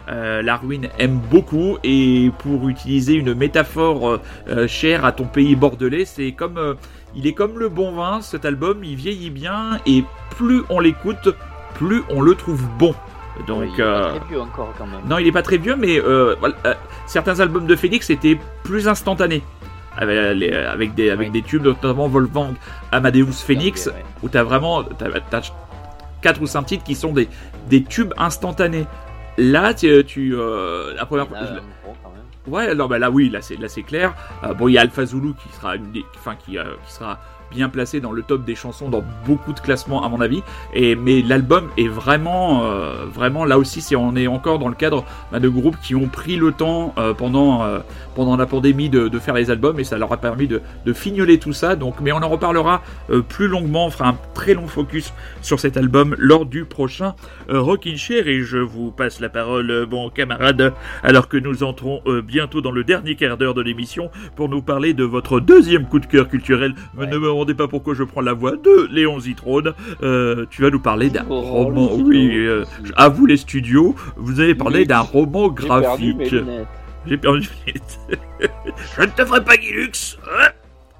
Euh, euh, Larwin aime beaucoup et pour utiliser une métaphore euh, euh, chère à ton pays bordelais, c'est comme euh, il est comme le bon vin, cet album, il vieillit bien et plus on l'écoute, plus on le trouve bon. Donc il est pas très vieux encore quand même. non, il est pas très vieux, mais voilà, certains albums de Félix étaient plus instantanés. Avec, les- avec des, avec Oui. des tubes, notamment Wolfgang Amadeus Phoenix, où t'as vraiment t'as, t'as 4 ou 5 titres qui sont des, des tubes instantanés. Là, tu, tu, euh, la première gros quand même. Ouais, alors bah là oui, là c'est là c'est clair. Euh, bon, il y a Alpha Zulu qui sera une des, enfin qui, euh, qui sera bien placé dans le top des chansons dans beaucoup de classements à mon avis. Et mais l'album est vraiment euh, vraiment là aussi c'est on est encore dans le cadre bah, de groupes qui ont pris le temps euh, pendant euh, pendant la pandémie de, de faire les albums et ça leur a permis de, de fignoler tout ça. Donc mais on en reparlera euh, plus longuement, on fera un très long focus sur cet album lors du prochain euh, Rockin' Chair et je vous passe la parole euh, bon camarade alors que nous entrons euh, bientôt dans le dernier quart d'heure de l'émission pour nous parler de votre deuxième coup de cœur culturel. Ouais. Ne me demandez pas pourquoi je prends la voix de Léon Zitrone. Euh, tu vas nous parler d'un Oh, roman. Oui, euh, à vous les studios, vous allez parler d'un roman graphique. J'ai perdu mes lunettes. je ne te ferai pas Guilux. Hein?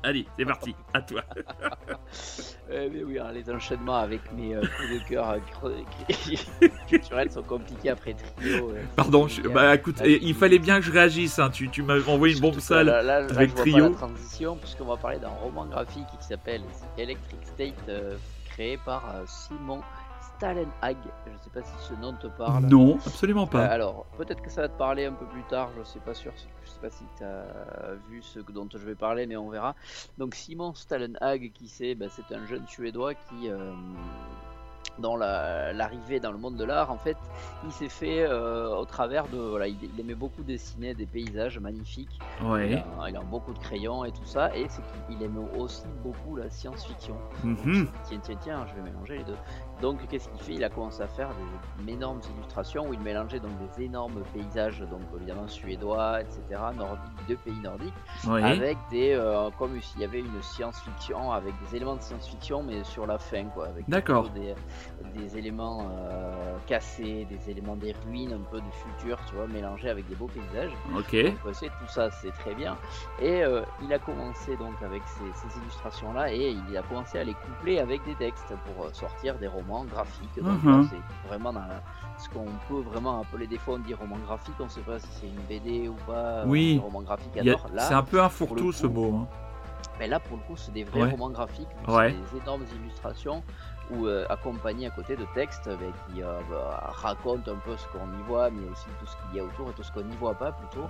Allez, c'est parti, à toi. Euh, mais oui, les enchaînements avec mes euh, coups de cœur euh, culturels sont compliqués après trio. euh, Pardon, je- bah écoute, Là, eh, il fallait bien que je réagisse. hein. Tu, tu m'as envoyé une bombe sale. Là, là, là, avec je vois Trio. pas la transition, puisqu'on va parler d'un roman graphique qui s'appelle Electric State, créé par Simon Stalenhag. Je sais pas si ce nom te parle. Non, absolument Euh, pas. alors, peut-être que ça va te parler un peu plus tard, je sais pas sûr, je sais pas si tu as vu ce dont je vais parler, mais on verra. Donc Simon Stalenhag, qui c'est? Bah, C'est un jeune Suédois qui, euh, dans la- l'arrivée dans le monde de l'art, en fait, il s'est fait euh, au travers de... Voilà, il, il aimait beaucoup dessiner des paysages magnifiques, il, Ouais. a, il a beaucoup de crayons et tout ça, et c'est qu'il aimait aussi beaucoup la science-fiction. Mhm. Tiens, tiens, tiens, je vais mélanger les deux. Donc, qu'est-ce qu'il fait? Il a commencé à faire des énormes illustrations où il mélangeait donc des énormes paysages, donc évidemment suédois, etc., nordiques, de pays nordiques, avec des, euh, comme s'il y avait une science-fiction, avec des éléments de science-fiction, mais sur la fin, quoi, avec des, des éléments euh, cassés, des éléments des ruines, un peu du futur, tu vois, mélangés avec des beaux paysages. Ok. Donc c'est tout ça, c'est très bien. Et euh, il a commencé donc avec ces, ces illustrations-là et il a commencé à les coupler avec des textes pour sortir des romans graphiques. Donc Mhm. c'est vraiment dans ce qu'on peut vraiment appeler des fois on dit roman graphique, on sait pas si c'est une BD ou pas. Oui. un roman graphique C'est un peu un fourre-tout ce mot. hein. mais là pour le coup c'est des vrais Ouais. romans graphiques, Ouais. c'est des énormes illustrations ou euh, accompagnés à côté de textes euh, qui euh, bah, racontent un peu ce qu'on y voit, mais aussi tout ce qu'il y a autour et tout ce qu'on n'y voit pas plutôt.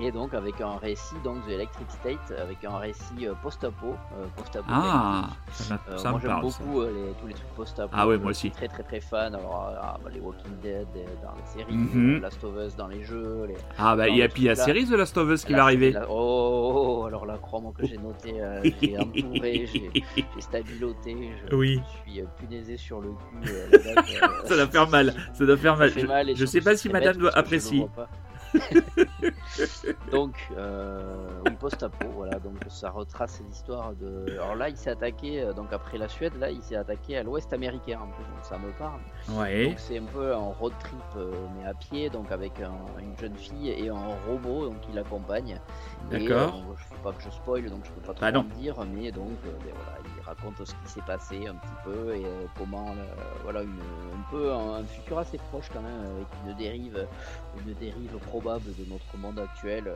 Et donc avec un récit donc The Electric State, avec un récit post-apo, post-apo. Ah, ça, ça moi me j'aime beaucoup les- tous les trucs post-apo. Ah ouais, Je moi suis aussi. Très très très fan. Alors ah, bah, les Walking Dead dans les séries, Mhm. euh, Last of Us dans les jeux. Les... Ah bah il y a puis la série The Last of Us qui la- va arriver. la- Oh, oh, oh, alors là crois-moi que j'ai noté, j'ai entouré, j'ai stabiloté, je, Oui. je suis punaisé sur le cul. euh, la date, euh, Ça doit faire mal. Ça doit faire mal. Je, mal sais pas si madame doit apprécier. donc, euh, oui, post-apo, voilà, donc ça retrace l'histoire de. Alors là, il s'est attaqué, donc après la Suède, là, il s'est attaqué à l'ouest américain en plus, donc ça me parle. Ouais. Donc c'est un peu un road trip, mais à pied, donc avec un- une jeune fille et un robot donc qui l'accompagne. D'accord. je ne veux pas que je spoil, donc je peux pas trop Bah en dire, mais donc ben voilà, il raconte ce qui s'est passé un petit peu et euh, comment, le- voilà, une, un peu un, un futur assez proche quand même, avec une dérive, une dérive probable de notre monde actuel, euh,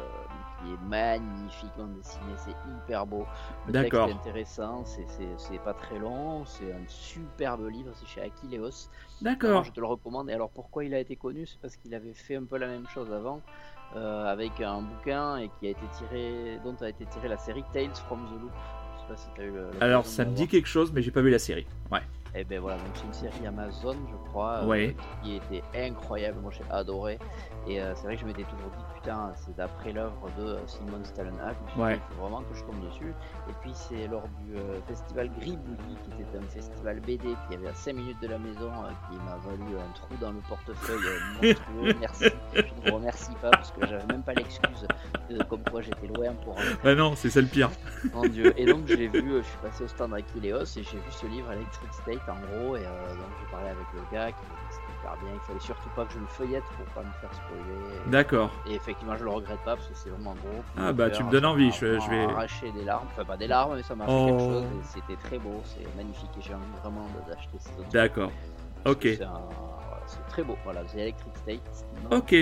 qui est magnifiquement dessiné, c'est hyper beau. Le texte est intéressant, c'est- pas très long, c'est un superbe livre, c'est chez Aquileos. D'accord. je te le recommande. Et alors pourquoi il a été connu? C'est parce qu'il avait fait un peu la même chose avant euh, avec un bouquin et qui a été tiré, dont a été tirée la série Tales from the Loop. Je sais pas si t'as eu Alors ça me dit quelque chose, mais j'ai pas vu la série. Ouais. Et ben voilà, donc c'est une série Amazon, je crois, euh, Ouais. qui était incroyable. Moi, j'ai adoré. Et euh, c'est vrai que je m'étais toujours dit, putain, c'est d'après l'œuvre de euh, Simon dit, Ouais. Il faut vraiment que je tombe dessus. Et puis, c'est lors du euh, festival Gribouillis, qui était un festival BD qui avait à 5 minutes de la maison, euh, qui m'a valu un trou dans le portefeuille monstrueux. Merci. Je ne vous remercie pas parce que j'avais même pas l'excuse comme quoi j'étais loin pour. Bah non, c'est ça le pire. mon dieu. Et donc j'ai vu, je suis passé au stand Aquileos et j'ai vu ce livre Electric State en gros. Et donc j'ai parlé avec le gars qui bien. Il fallait surtout pas que je le feuillette pour pas me faire spoiler. D'accord. Et effectivement, je le regrette pas parce que c'est vraiment gros. Ah bah, tu me donnes envie, je- vais- arraché des larmes. Enfin, pas des larmes, mais ça m'a fait Oh. quelque chose. C'était très beau, c'est magnifique. Et j'ai envie vraiment d'acheter ces autres. D'accord. Ok. C'est un- très beau. Voilà, The Electric State. Ok.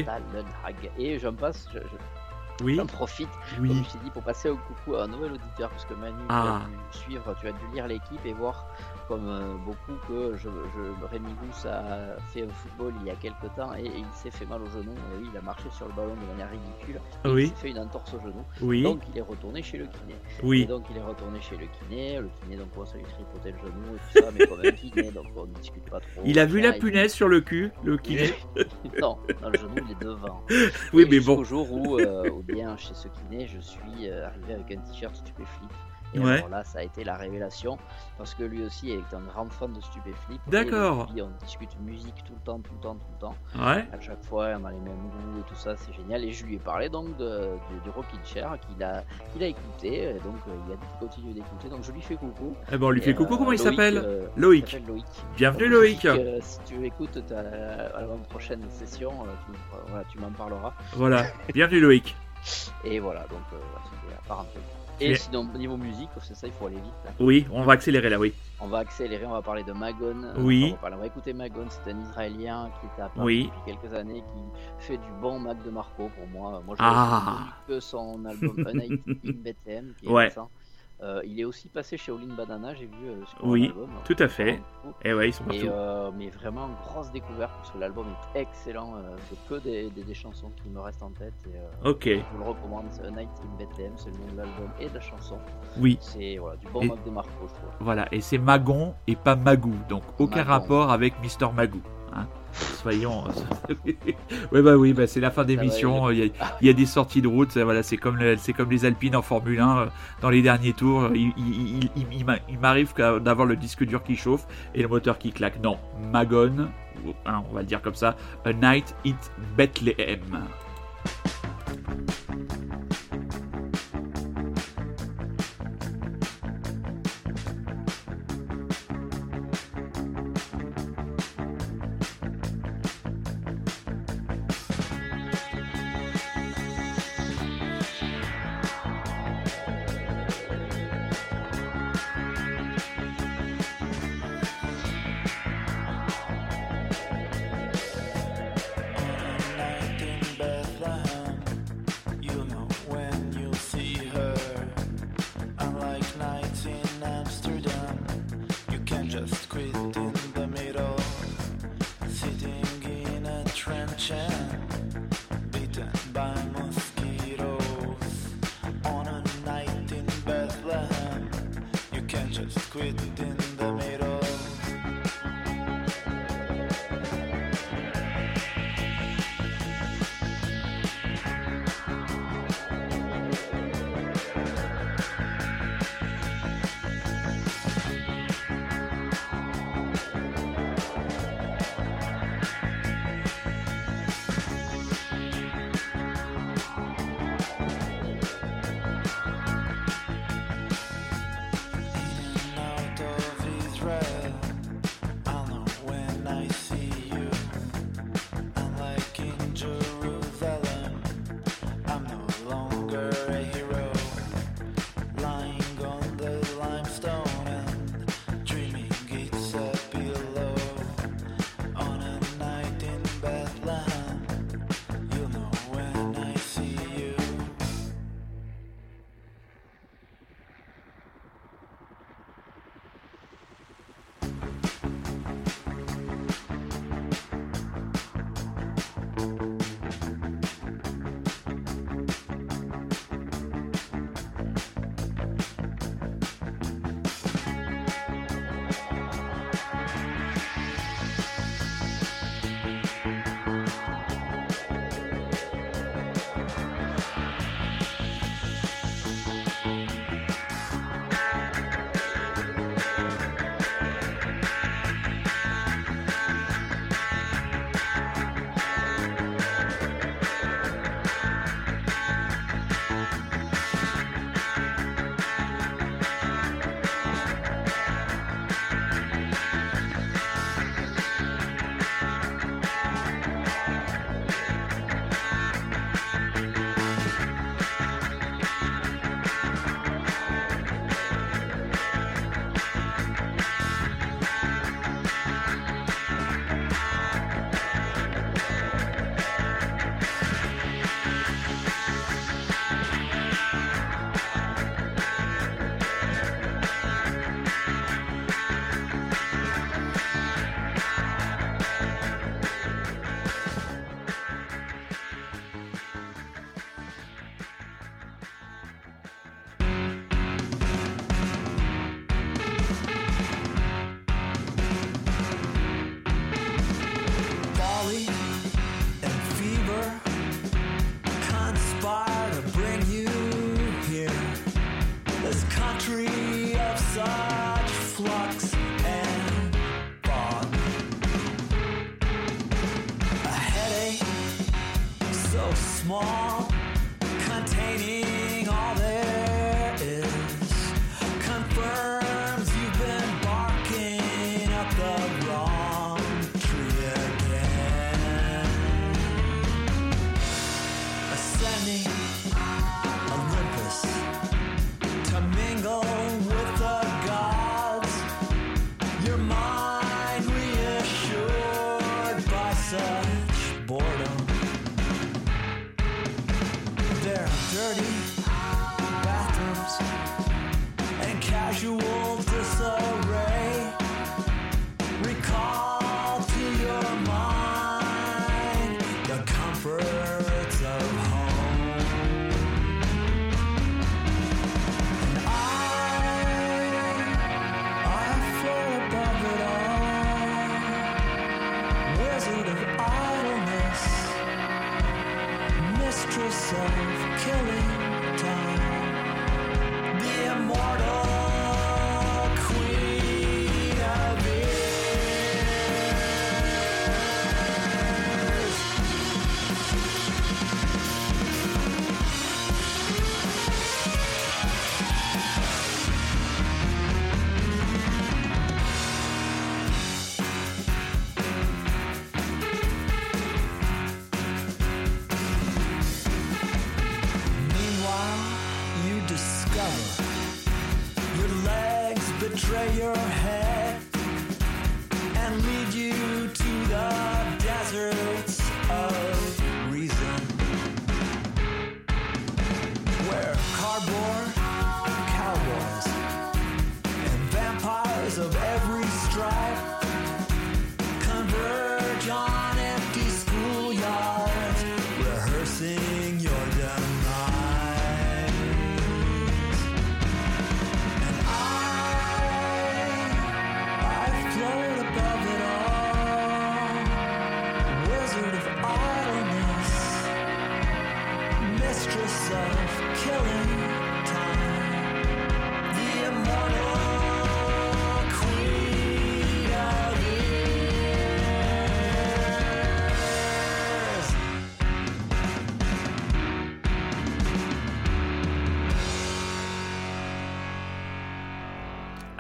Et j'en passe, je- je- Oui. j'en profite Oui. comme je t'ai dit, pour passer au coucou à un nouvel auditeur, parce que Manu, Ah. tu as dû suivre, tu as dû lire l'équipe et voir, comme euh, beaucoup, que je, je, Rémi Gousse a fait un football il y a quelques temps et, et il s'est fait mal au genou. Oui, il a marché sur le ballon de manière ridicule. Il s'est fait une entorse au genou. Oui. Donc il est retourné chez le kiné. Et donc il est retourné chez le kiné. Le kiné, donc bon, ça lui tripotait le genou et tout ça, mais comme un kiné, donc on ne discute pas trop. Il a vu la il- punaise sur le cul, le kiné. non, non, le genou il est devant. Oui, Et mais bon. jour où, euh, ou bien chez ce kiné, je suis euh, arrivé avec un t-shirt Stupéflip. Et Ouais. alors là, ça a été la révélation parce que lui aussi est un grand fan de Stupéflip. D'accord. on discute musique tout le temps, tout le temps, tout le temps. Ouais. À chaque fois, on a les mêmes goûts et tout ça, c'est génial. Et je lui ai parlé donc de, du, du Rockin' Chair qu'il a, qu'il a écouté. Et donc, euh, il a continue d'écouter. Donc, je lui fais coucou. Eh ben, on lui Et, fait coucou, euh, comment il Loïc, s'appelle euh, Loïc. Loïc. Bienvenue, Donc, Loïc. euh, si tu écoutes ta, à la prochaine session, euh, tu, euh, voilà, tu m'en parleras. Voilà. Bienvenue, Loïc. Et voilà, donc euh, c'était la parenthèse. Et Mais- sinon, niveau musique, c'est ça, il faut aller vite. Là. Oui, on va accélérer là, oui. On va accélérer, on va parler de Magon. euh, Oui. On va, parler- on va écouter Magon, c'est un Israélien qui était à Paris Oui. depuis quelques années, qui fait du bon Mac de Marco pour moi. Moi, je Ah. que son album Night in Bethlehem, qui est Ouais. récent. Euh, il est aussi passé chez Olin Banana, j'ai vu euh, sur Oui, tout à fait. Et ouais, ils sont Et, partout. euh, mais vraiment grosse découverte parce que l'album est excellent. euh, c'est que des, des, des chansons qui me restent en tête. Et, Ok. Je vous le recommande. A Night in Bethlehem, c'est le nom de l'album et de la chanson. Oui. C'est voilà, du bon Et- Mac de Marco, je trouve. Voilà, et c'est Magon et pas Magou, donc aucun Magon. rapport avec Mister Magou. Soyons. ouais bah oui, bah c'est la fin d'émission. Il y, a- il y a des sorties de route. Voilà, c'est comme le- comme les Alpines en Formule 1 euh, dans les derniers tours. Il, il- il- il- il m'a- il m'arrive d'avoir le disque dur qui chauffe et le moteur qui claque. Non, Magon, hein, on va le dire comme ça. A Night in Bethlehem.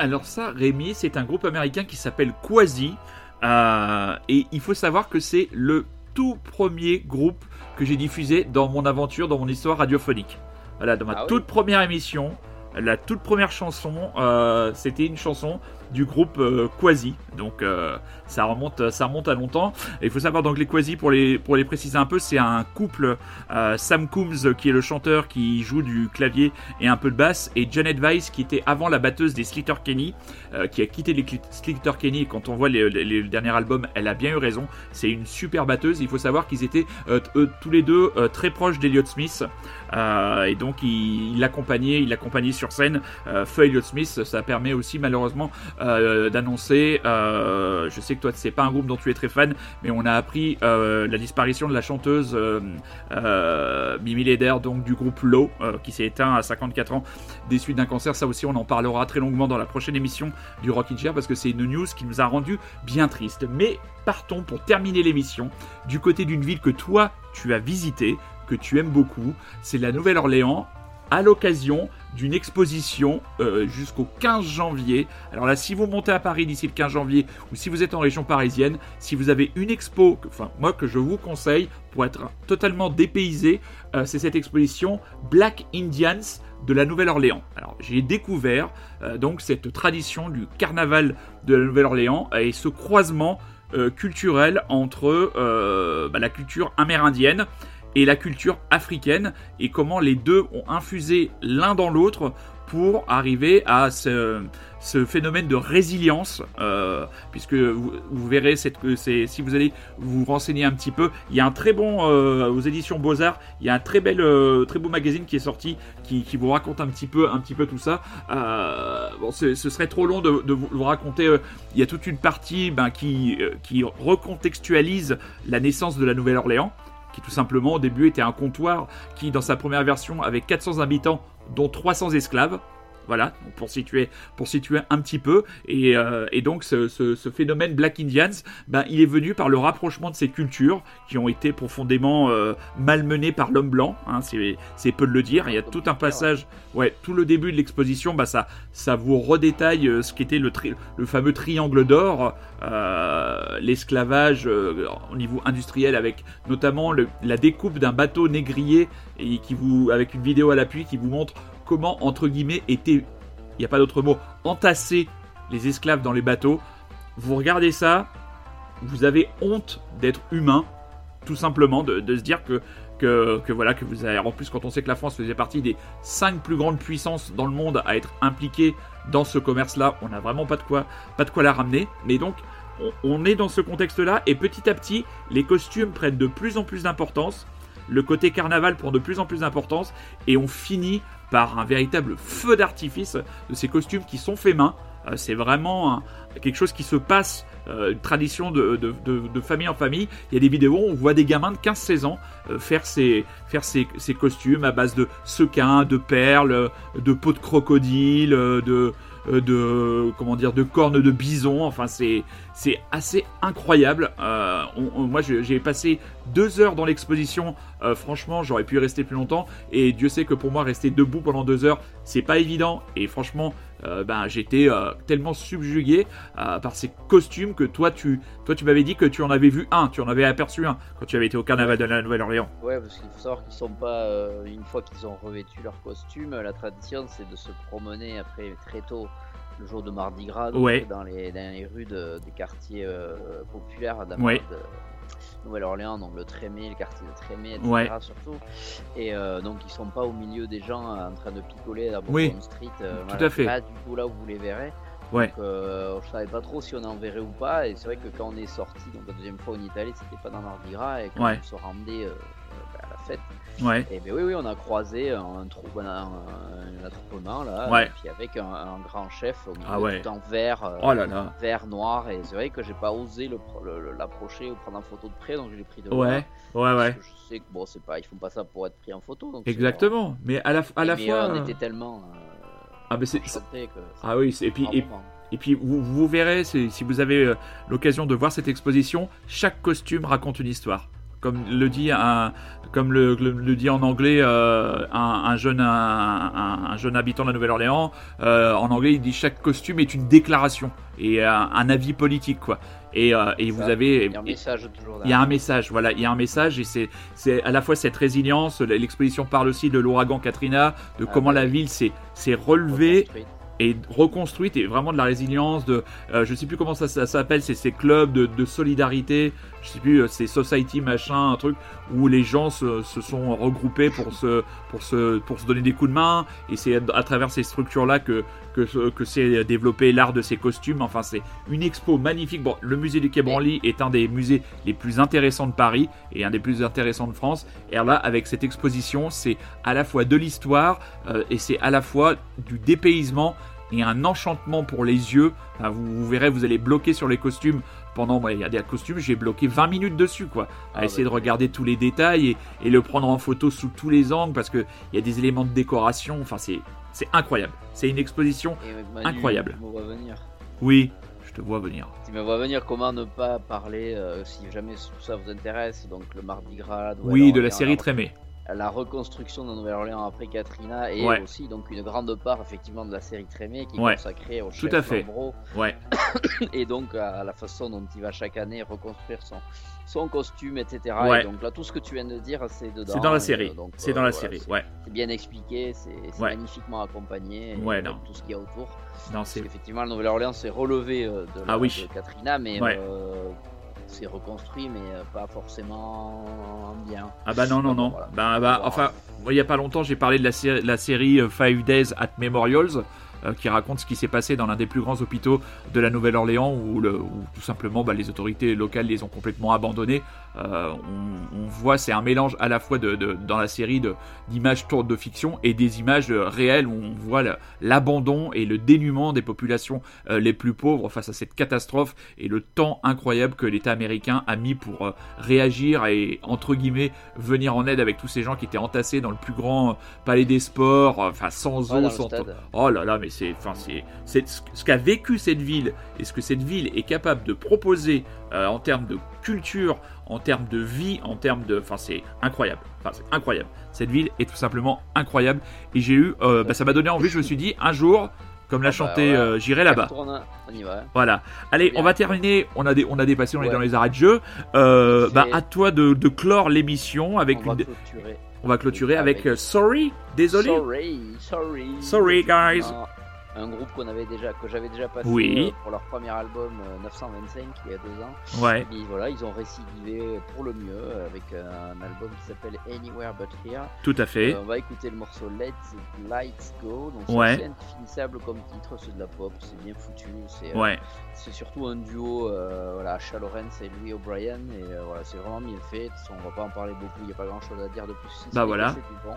Alors ça, Rémi, c'est un groupe américain qui s'appelle Quasi. euh, et il faut savoir que c'est le tout premier groupe que j'ai diffusé dans mon aventure, dans mon histoire radiophonique. Voilà, dans ma Ah oui. toute première émission, la toute première chanson, euh, c'était une chanson du groupe euh, Quasi. Donc euh, ça remonte, ça remonte à longtemps. Et il faut savoir donc les Quasi pour les pour les préciser un peu, c'est un couple euh, Sam Coombs qui est le chanteur qui joue du clavier et un peu de basse et Janet Weiss qui était avant la batteuse des Slater Kenny qui a quitté les Slater Kenny. Quand on voit les, les- les- le dernier album elle a bien eu raison. C'est une super batteuse. Il faut savoir qu'ils étaient tous les deux très proches d'Elliott Smith. Et donc il l'accompagnait il l'accompagnait sur scène. Feu Elliott Smith ça permet aussi malheureusement d'annoncer euh, je sais que toi c'est pas un groupe dont tu es très fan mais on a appris euh, la disparition de la chanteuse euh, euh, Mimi Leder donc du groupe Low euh, qui s'est éteint à 54 ans des suites d'un cancer. Ça aussi on en parlera très longuement dans la prochaine émission du Rockin' Chair parce que c'est une news qui nous a rendu bien triste. Mais partons pour terminer l'émission du côté d'une ville que toi tu as visité que tu aimes beaucoup. C'est la Nouvelle-Orléans à l'occasion d'une exposition euh, jusqu'au 15 janvier. Alors là, si vous montez à Paris d'ici le 15 janvier, ou si vous êtes en région parisienne, si vous avez une expo, enfin moi que je vous conseille pour être totalement dépaysé, euh, c'est cette exposition Black Indians de la Nouvelle-Orléans. Alors j'ai découvert euh, donc cette tradition du carnaval de la Nouvelle-Orléans et ce croisement culturel entre bah, la culture amérindienne et la culture africaine et comment les deux ont infusé l'un dans l'autre pour arriver à ce, ce phénomène de résilience, euh, puisque vous, vous verrez, cette, si vous allez vous renseigner un petit peu, il y a un très bon, euh, aux éditions Beaux-Arts, il y a un très, bel, euh, très beau magazine qui est sorti, qui, qui vous raconte un petit peu, un petit peu tout ça. Euh, bon, ce, ce serait trop long de, de vous, vous raconter, euh, il y a toute une partie ben, qui, euh, qui recontextualise la naissance de la Nouvelle-Orléans tout simplement au début était un comptoir qui dans sa première version avait 400 habitants dont 300 esclaves Voilà, pour situer, un petit peu. Et, euh, donc ce, phénomène Black Indians, ben, il est venu par le rapprochement de ces cultures qui ont été profondément euh, malmenées par l'homme blanc. Hein, c'est peu de le dire. Il y a tout un passage, ouais, tout le début de l'exposition, bah, ça, vous redétaille euh, ce qu'était le, fameux triangle d'or, l'esclavage au niveau industriel avec notamment la découpe d'un bateau négrier avec une vidéo à l'appui qui vous montre comment, entre guillemets, étaient, il n'y a pas d'autre mot, entassés les esclaves dans les bateaux. Vous regardez ça, vous avez honte d'être humain, tout simplement, de, se dire que, que, que voilà, que vous avez. En plus, quand on sait que la France faisait partie des cinq plus grandes puissances dans le monde à être impliquées dans ce commerce-là, on n'a vraiment pas de quoi, pas de quoi la ramener. Mais donc, on, on est dans ce contexte-là, et petit à petit, les costumes prennent de plus en plus d'importance. Le côté carnaval prend de plus en plus d'importance et on finit par un véritable feu d'artifice de ces costumes qui sont faits main. Euh, c'est vraiment quelque chose qui se passe, euh, une tradition de, de- de- famille en famille. Il y a des vidéos où on voit des gamins de 15-16 ans euh, faire, ces, faire ces costumes à base de sequins, de perles, de peaux de crocodile, de, de comment dire de cornes de bison. Enfin c'est assez incroyable. Euh, moi j'ai passé deux heures dans l'exposition. Euh, franchement j'aurais pu rester plus longtemps. Et Dieu sait que pour moi rester debout pendant deux heures c'est pas évident. Et franchement euh, ben j'étais euh, tellement subjugué euh, par ces costumes que toi tu toi tu m'avais dit que tu en avais vu un tu en avais aperçu un quand tu avais été au carnaval de la Nouvelle-Orléans Ouais, parce qu'il faut savoir qu'ils sont pas. une fois qu'ils ont revêtu leur costume, la tradition c'est de se promener après très tôt le jour de Mardi Gras donc, Ouais. dans, les, dans les rues de- des quartiers populaires Ouais. de Nouvelle-Orléans, donc le Trémé, le quartier de Trémé, etc. Ouais. surtout. Et euh, donc ils sont pas au milieu des gens euh, en train de picoler à Oui. Street. euh, Tout voilà, à fait. Pas du tout là où vous les verrez. Ouais. Donc, euh, je savais pas trop si on en verrait ou pas. Et c'est vrai que quand on est sorti, donc la deuxième fois en Italie, c'était pas dans Mardi Gras. Et quand Ouais. on se rendait ouais et ben oui, oui, on a croisé un, trou, un, attroupement là. Ouais. Et puis avec un, un grand chef au milieu, Ah ouais. tout en vert. euh, oh là là Vert, noir, et c'est vrai que j'ai pas osé l'approcher ou prendre en photo de près, donc je l'ai pris de loin. ouais ouais ouais Je sais que bon, c'est pas, ils font pas ça pour être pris en photo. Donc exactement mais à la à la mais, fois euh, on euh, était tellement euh, ah mais c'est ah oui c'est- et puis et, puis vous, vous verrez, si vous avez l'occasion de voir cette exposition, chaque costume raconte une histoire. Comme le dit un, comme le, le- le dit en anglais euh, un, un jeune un, un- un jeune habitant de la Nouvelle-Orléans, euh, en anglais il dit chaque costume est une déclaration et un, un avis politique quoi. Et, euh, et vous avez Il y a un message toujours il y a un message, voilà, il y a un message et c'est c'est à la fois cette résilience. L'exposition parle aussi de l'ouragan Katrina, de Ah, comment la ville s'est s'est relevée et reconstruite et vraiment de la résilience de euh, je sais plus comment ça, ça s'appelle c'est ces clubs de, de solidarité je sais plus euh, c'est society machin un truc où les gens se, sont regroupés pour se donner des coups de main. Et c'est à, travers ces structures là que s'est développé l'art de ces costumes. Enfin c'est une expo magnifique. Bon le musée du Quai Branly est un des musées les plus intéressants de Paris et un des plus intéressants de France. Et là avec cette exposition c'est à la fois de l'histoire euh, et c'est à la fois du dépaysement et un enchantement pour les yeux. Vous verrez, vous allez bloquer sur les costumes pendant. moi, Il y a des costumes, j'ai bloqué 20 minutes dessus, quoi, à Ah, essayer bah, de regarder tous les détails et, et le prendre en photo sous tous les angles parce qu'il y a des éléments de décoration. Enfin, c'est c'est incroyable. C'est une exposition. Manu, Incroyable. Tu me vois venir. Oui, je te vois venir. Tu me vois venir. Comment ne pas parler euh, si jamais tout ça vous intéresse Donc le Mardi Gras. Oui, de la série Trémé. La reconstruction de Nouvelle-Orléans après Katrina et Ouais. aussi donc une grande part effectivement de la série Trémé qui est Ouais. consacrée au Tout chef à fait. Lambro Ouais, et donc à la façon dont il va chaque année reconstruire son, son costume, etc. Et donc là, tout ce que tu viens de dire, c'est dedans. c'est dans la série. euh, C'est euh, dans la voilà, série. c'est- Ouais, C'est bien expliqué, c'est magnifiquement accompagné. et non. Tout ce qu'il y a autour. non, Parce c'est. qu'effectivement, le Nouvelle-Orléans s'est relevé euh, de, la, Ah oui. de Katrina, mais euh, c'est reconstruit, mais euh, pas forcément bien. Ah bah non, non, non. Voilà. Bah, bah, enfin, il y a pas longtemps, j'ai parlé de la, série, la série euh, Five Days at Memorials. Euh, qui raconte ce qui s'est passé dans l'un des plus grands hôpitaux de la Nouvelle-Orléans où, le- où tout simplement bah, les autorités locales les ont complètement abandonnés. Euh, on, on voit, c'est un mélange à la fois de, de- dans la série d'images tournes de fiction et des images euh, réelles où on voit l'abandon et le dénuement des populations euh, les plus pauvres face à cette catastrophe et le temps incroyable que l'État américain a mis pour euh, réagir et entre guillemets venir en aide avec tous ces gens qui étaient entassés dans le plus grand palais des sports, euh, enfin sans Ouais, eau, le sans. Oh là là, mais c'est, enfin c'est, c'est ce qu'a vécu cette ville et ce que cette ville est capable de proposer euh, en termes de culture, en termes de vie, en termes de, enfin c'est incroyable. Enfin c'est incroyable. Cette ville est tout simplement incroyable et j'ai eu, euh, bah, ça m'a donné envie. Je me suis dit un jour, comme l'a Ah bah, chanté, voilà. euh, j'irai là-bas. On y va. Voilà. Allez, on va terminer. On a, des, on a dépassé, on est dans les arrêts de jeu. Euh, bah, à toi de, de clore l'émission avec on va clôturer. On va clôturer avec, avec- Sorry. Désolé. Sorry, sorry. Sorry, guys. Non, Un groupe qu'on avait déjà, que j'avais déjà passé Oui. euh, pour leur premier album euh, 925 il y a deux ans. Ouais. Et voilà, ils ont récidivé pour le mieux euh, avec euh, un album qui s'appelle Anywhere But Here. Tout à fait. Euh, on va écouter le morceau Let the Lights Go. Donc c'est Ouais. indéfinissable comme titre, c'est de la pop, c'est bien foutu. C'est euh, Ouais. c'est surtout un duo, euh, voilà, Asha Lawrence et Louis O'Brien, et euh, voilà, c'est vraiment bien fait. On va pas en parler beaucoup, il n'y a pas grand chose à dire de plus. si Bah voilà. C'est bon.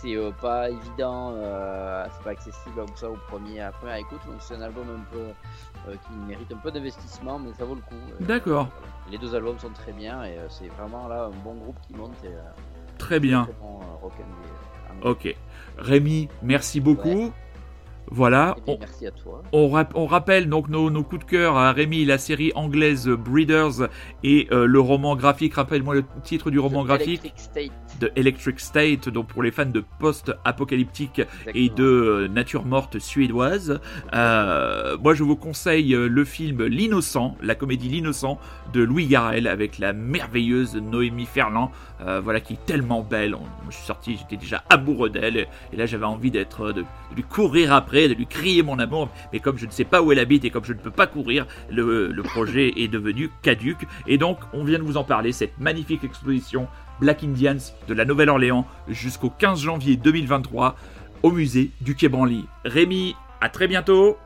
C'est euh, pas évident, euh, c'est pas accessible comme ça au premier, à la première écoute, donc c'est un album un peu euh, qui mérite un peu d'investissement, mais ça vaut le coup. D'accord. Les deux albums sont très bien, et c'est vraiment là un bon groupe qui monte. Et, Très bien. très bon, rock and roll. Ok. Rémi, merci beaucoup. Voilà. Eh bien, On, merci à toi. on rap- on rappelle donc nos, nos coups de cœur à Rémi, la série anglaise Breeders et euh, le roman graphique. Rappelle-moi le titre du roman The graphique Electric State, de Electric State, donc pour les fans de post-apocalyptique et de euh, nature morte suédoise. Euh, moi, je vous conseille le film L'Innocent, la comédie L'Innocent de Louis Garrel avec la merveilleuse Noémie Ferland, euh, voilà qui est tellement belle. On- je suis sorti, j'étais déjà amoureux d'elle et là j'avais envie d'être, de, de lui courir après, de lui crier mon amour. Mais comme je ne sais pas où elle habite et comme je ne peux pas courir, le, le projet est devenu caduque. Et donc, on vient de vous en parler, cette magnifique exposition Black Indians de la Nouvelle-Orléans jusqu'au 15 janvier 2023 au musée du Quai Branly. Rémi, à très bientôt,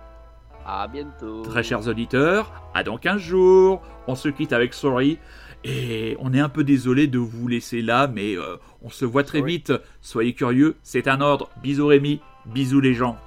À bientôt. très chers auditeurs, à dans 15 jours. On se quitte avec Sorry. Et on est un peu désolé de vous laisser là, mais euh, on se voit très vite. Soyez curieux, c'est un ordre. Bisous Rémi, bisous les gens.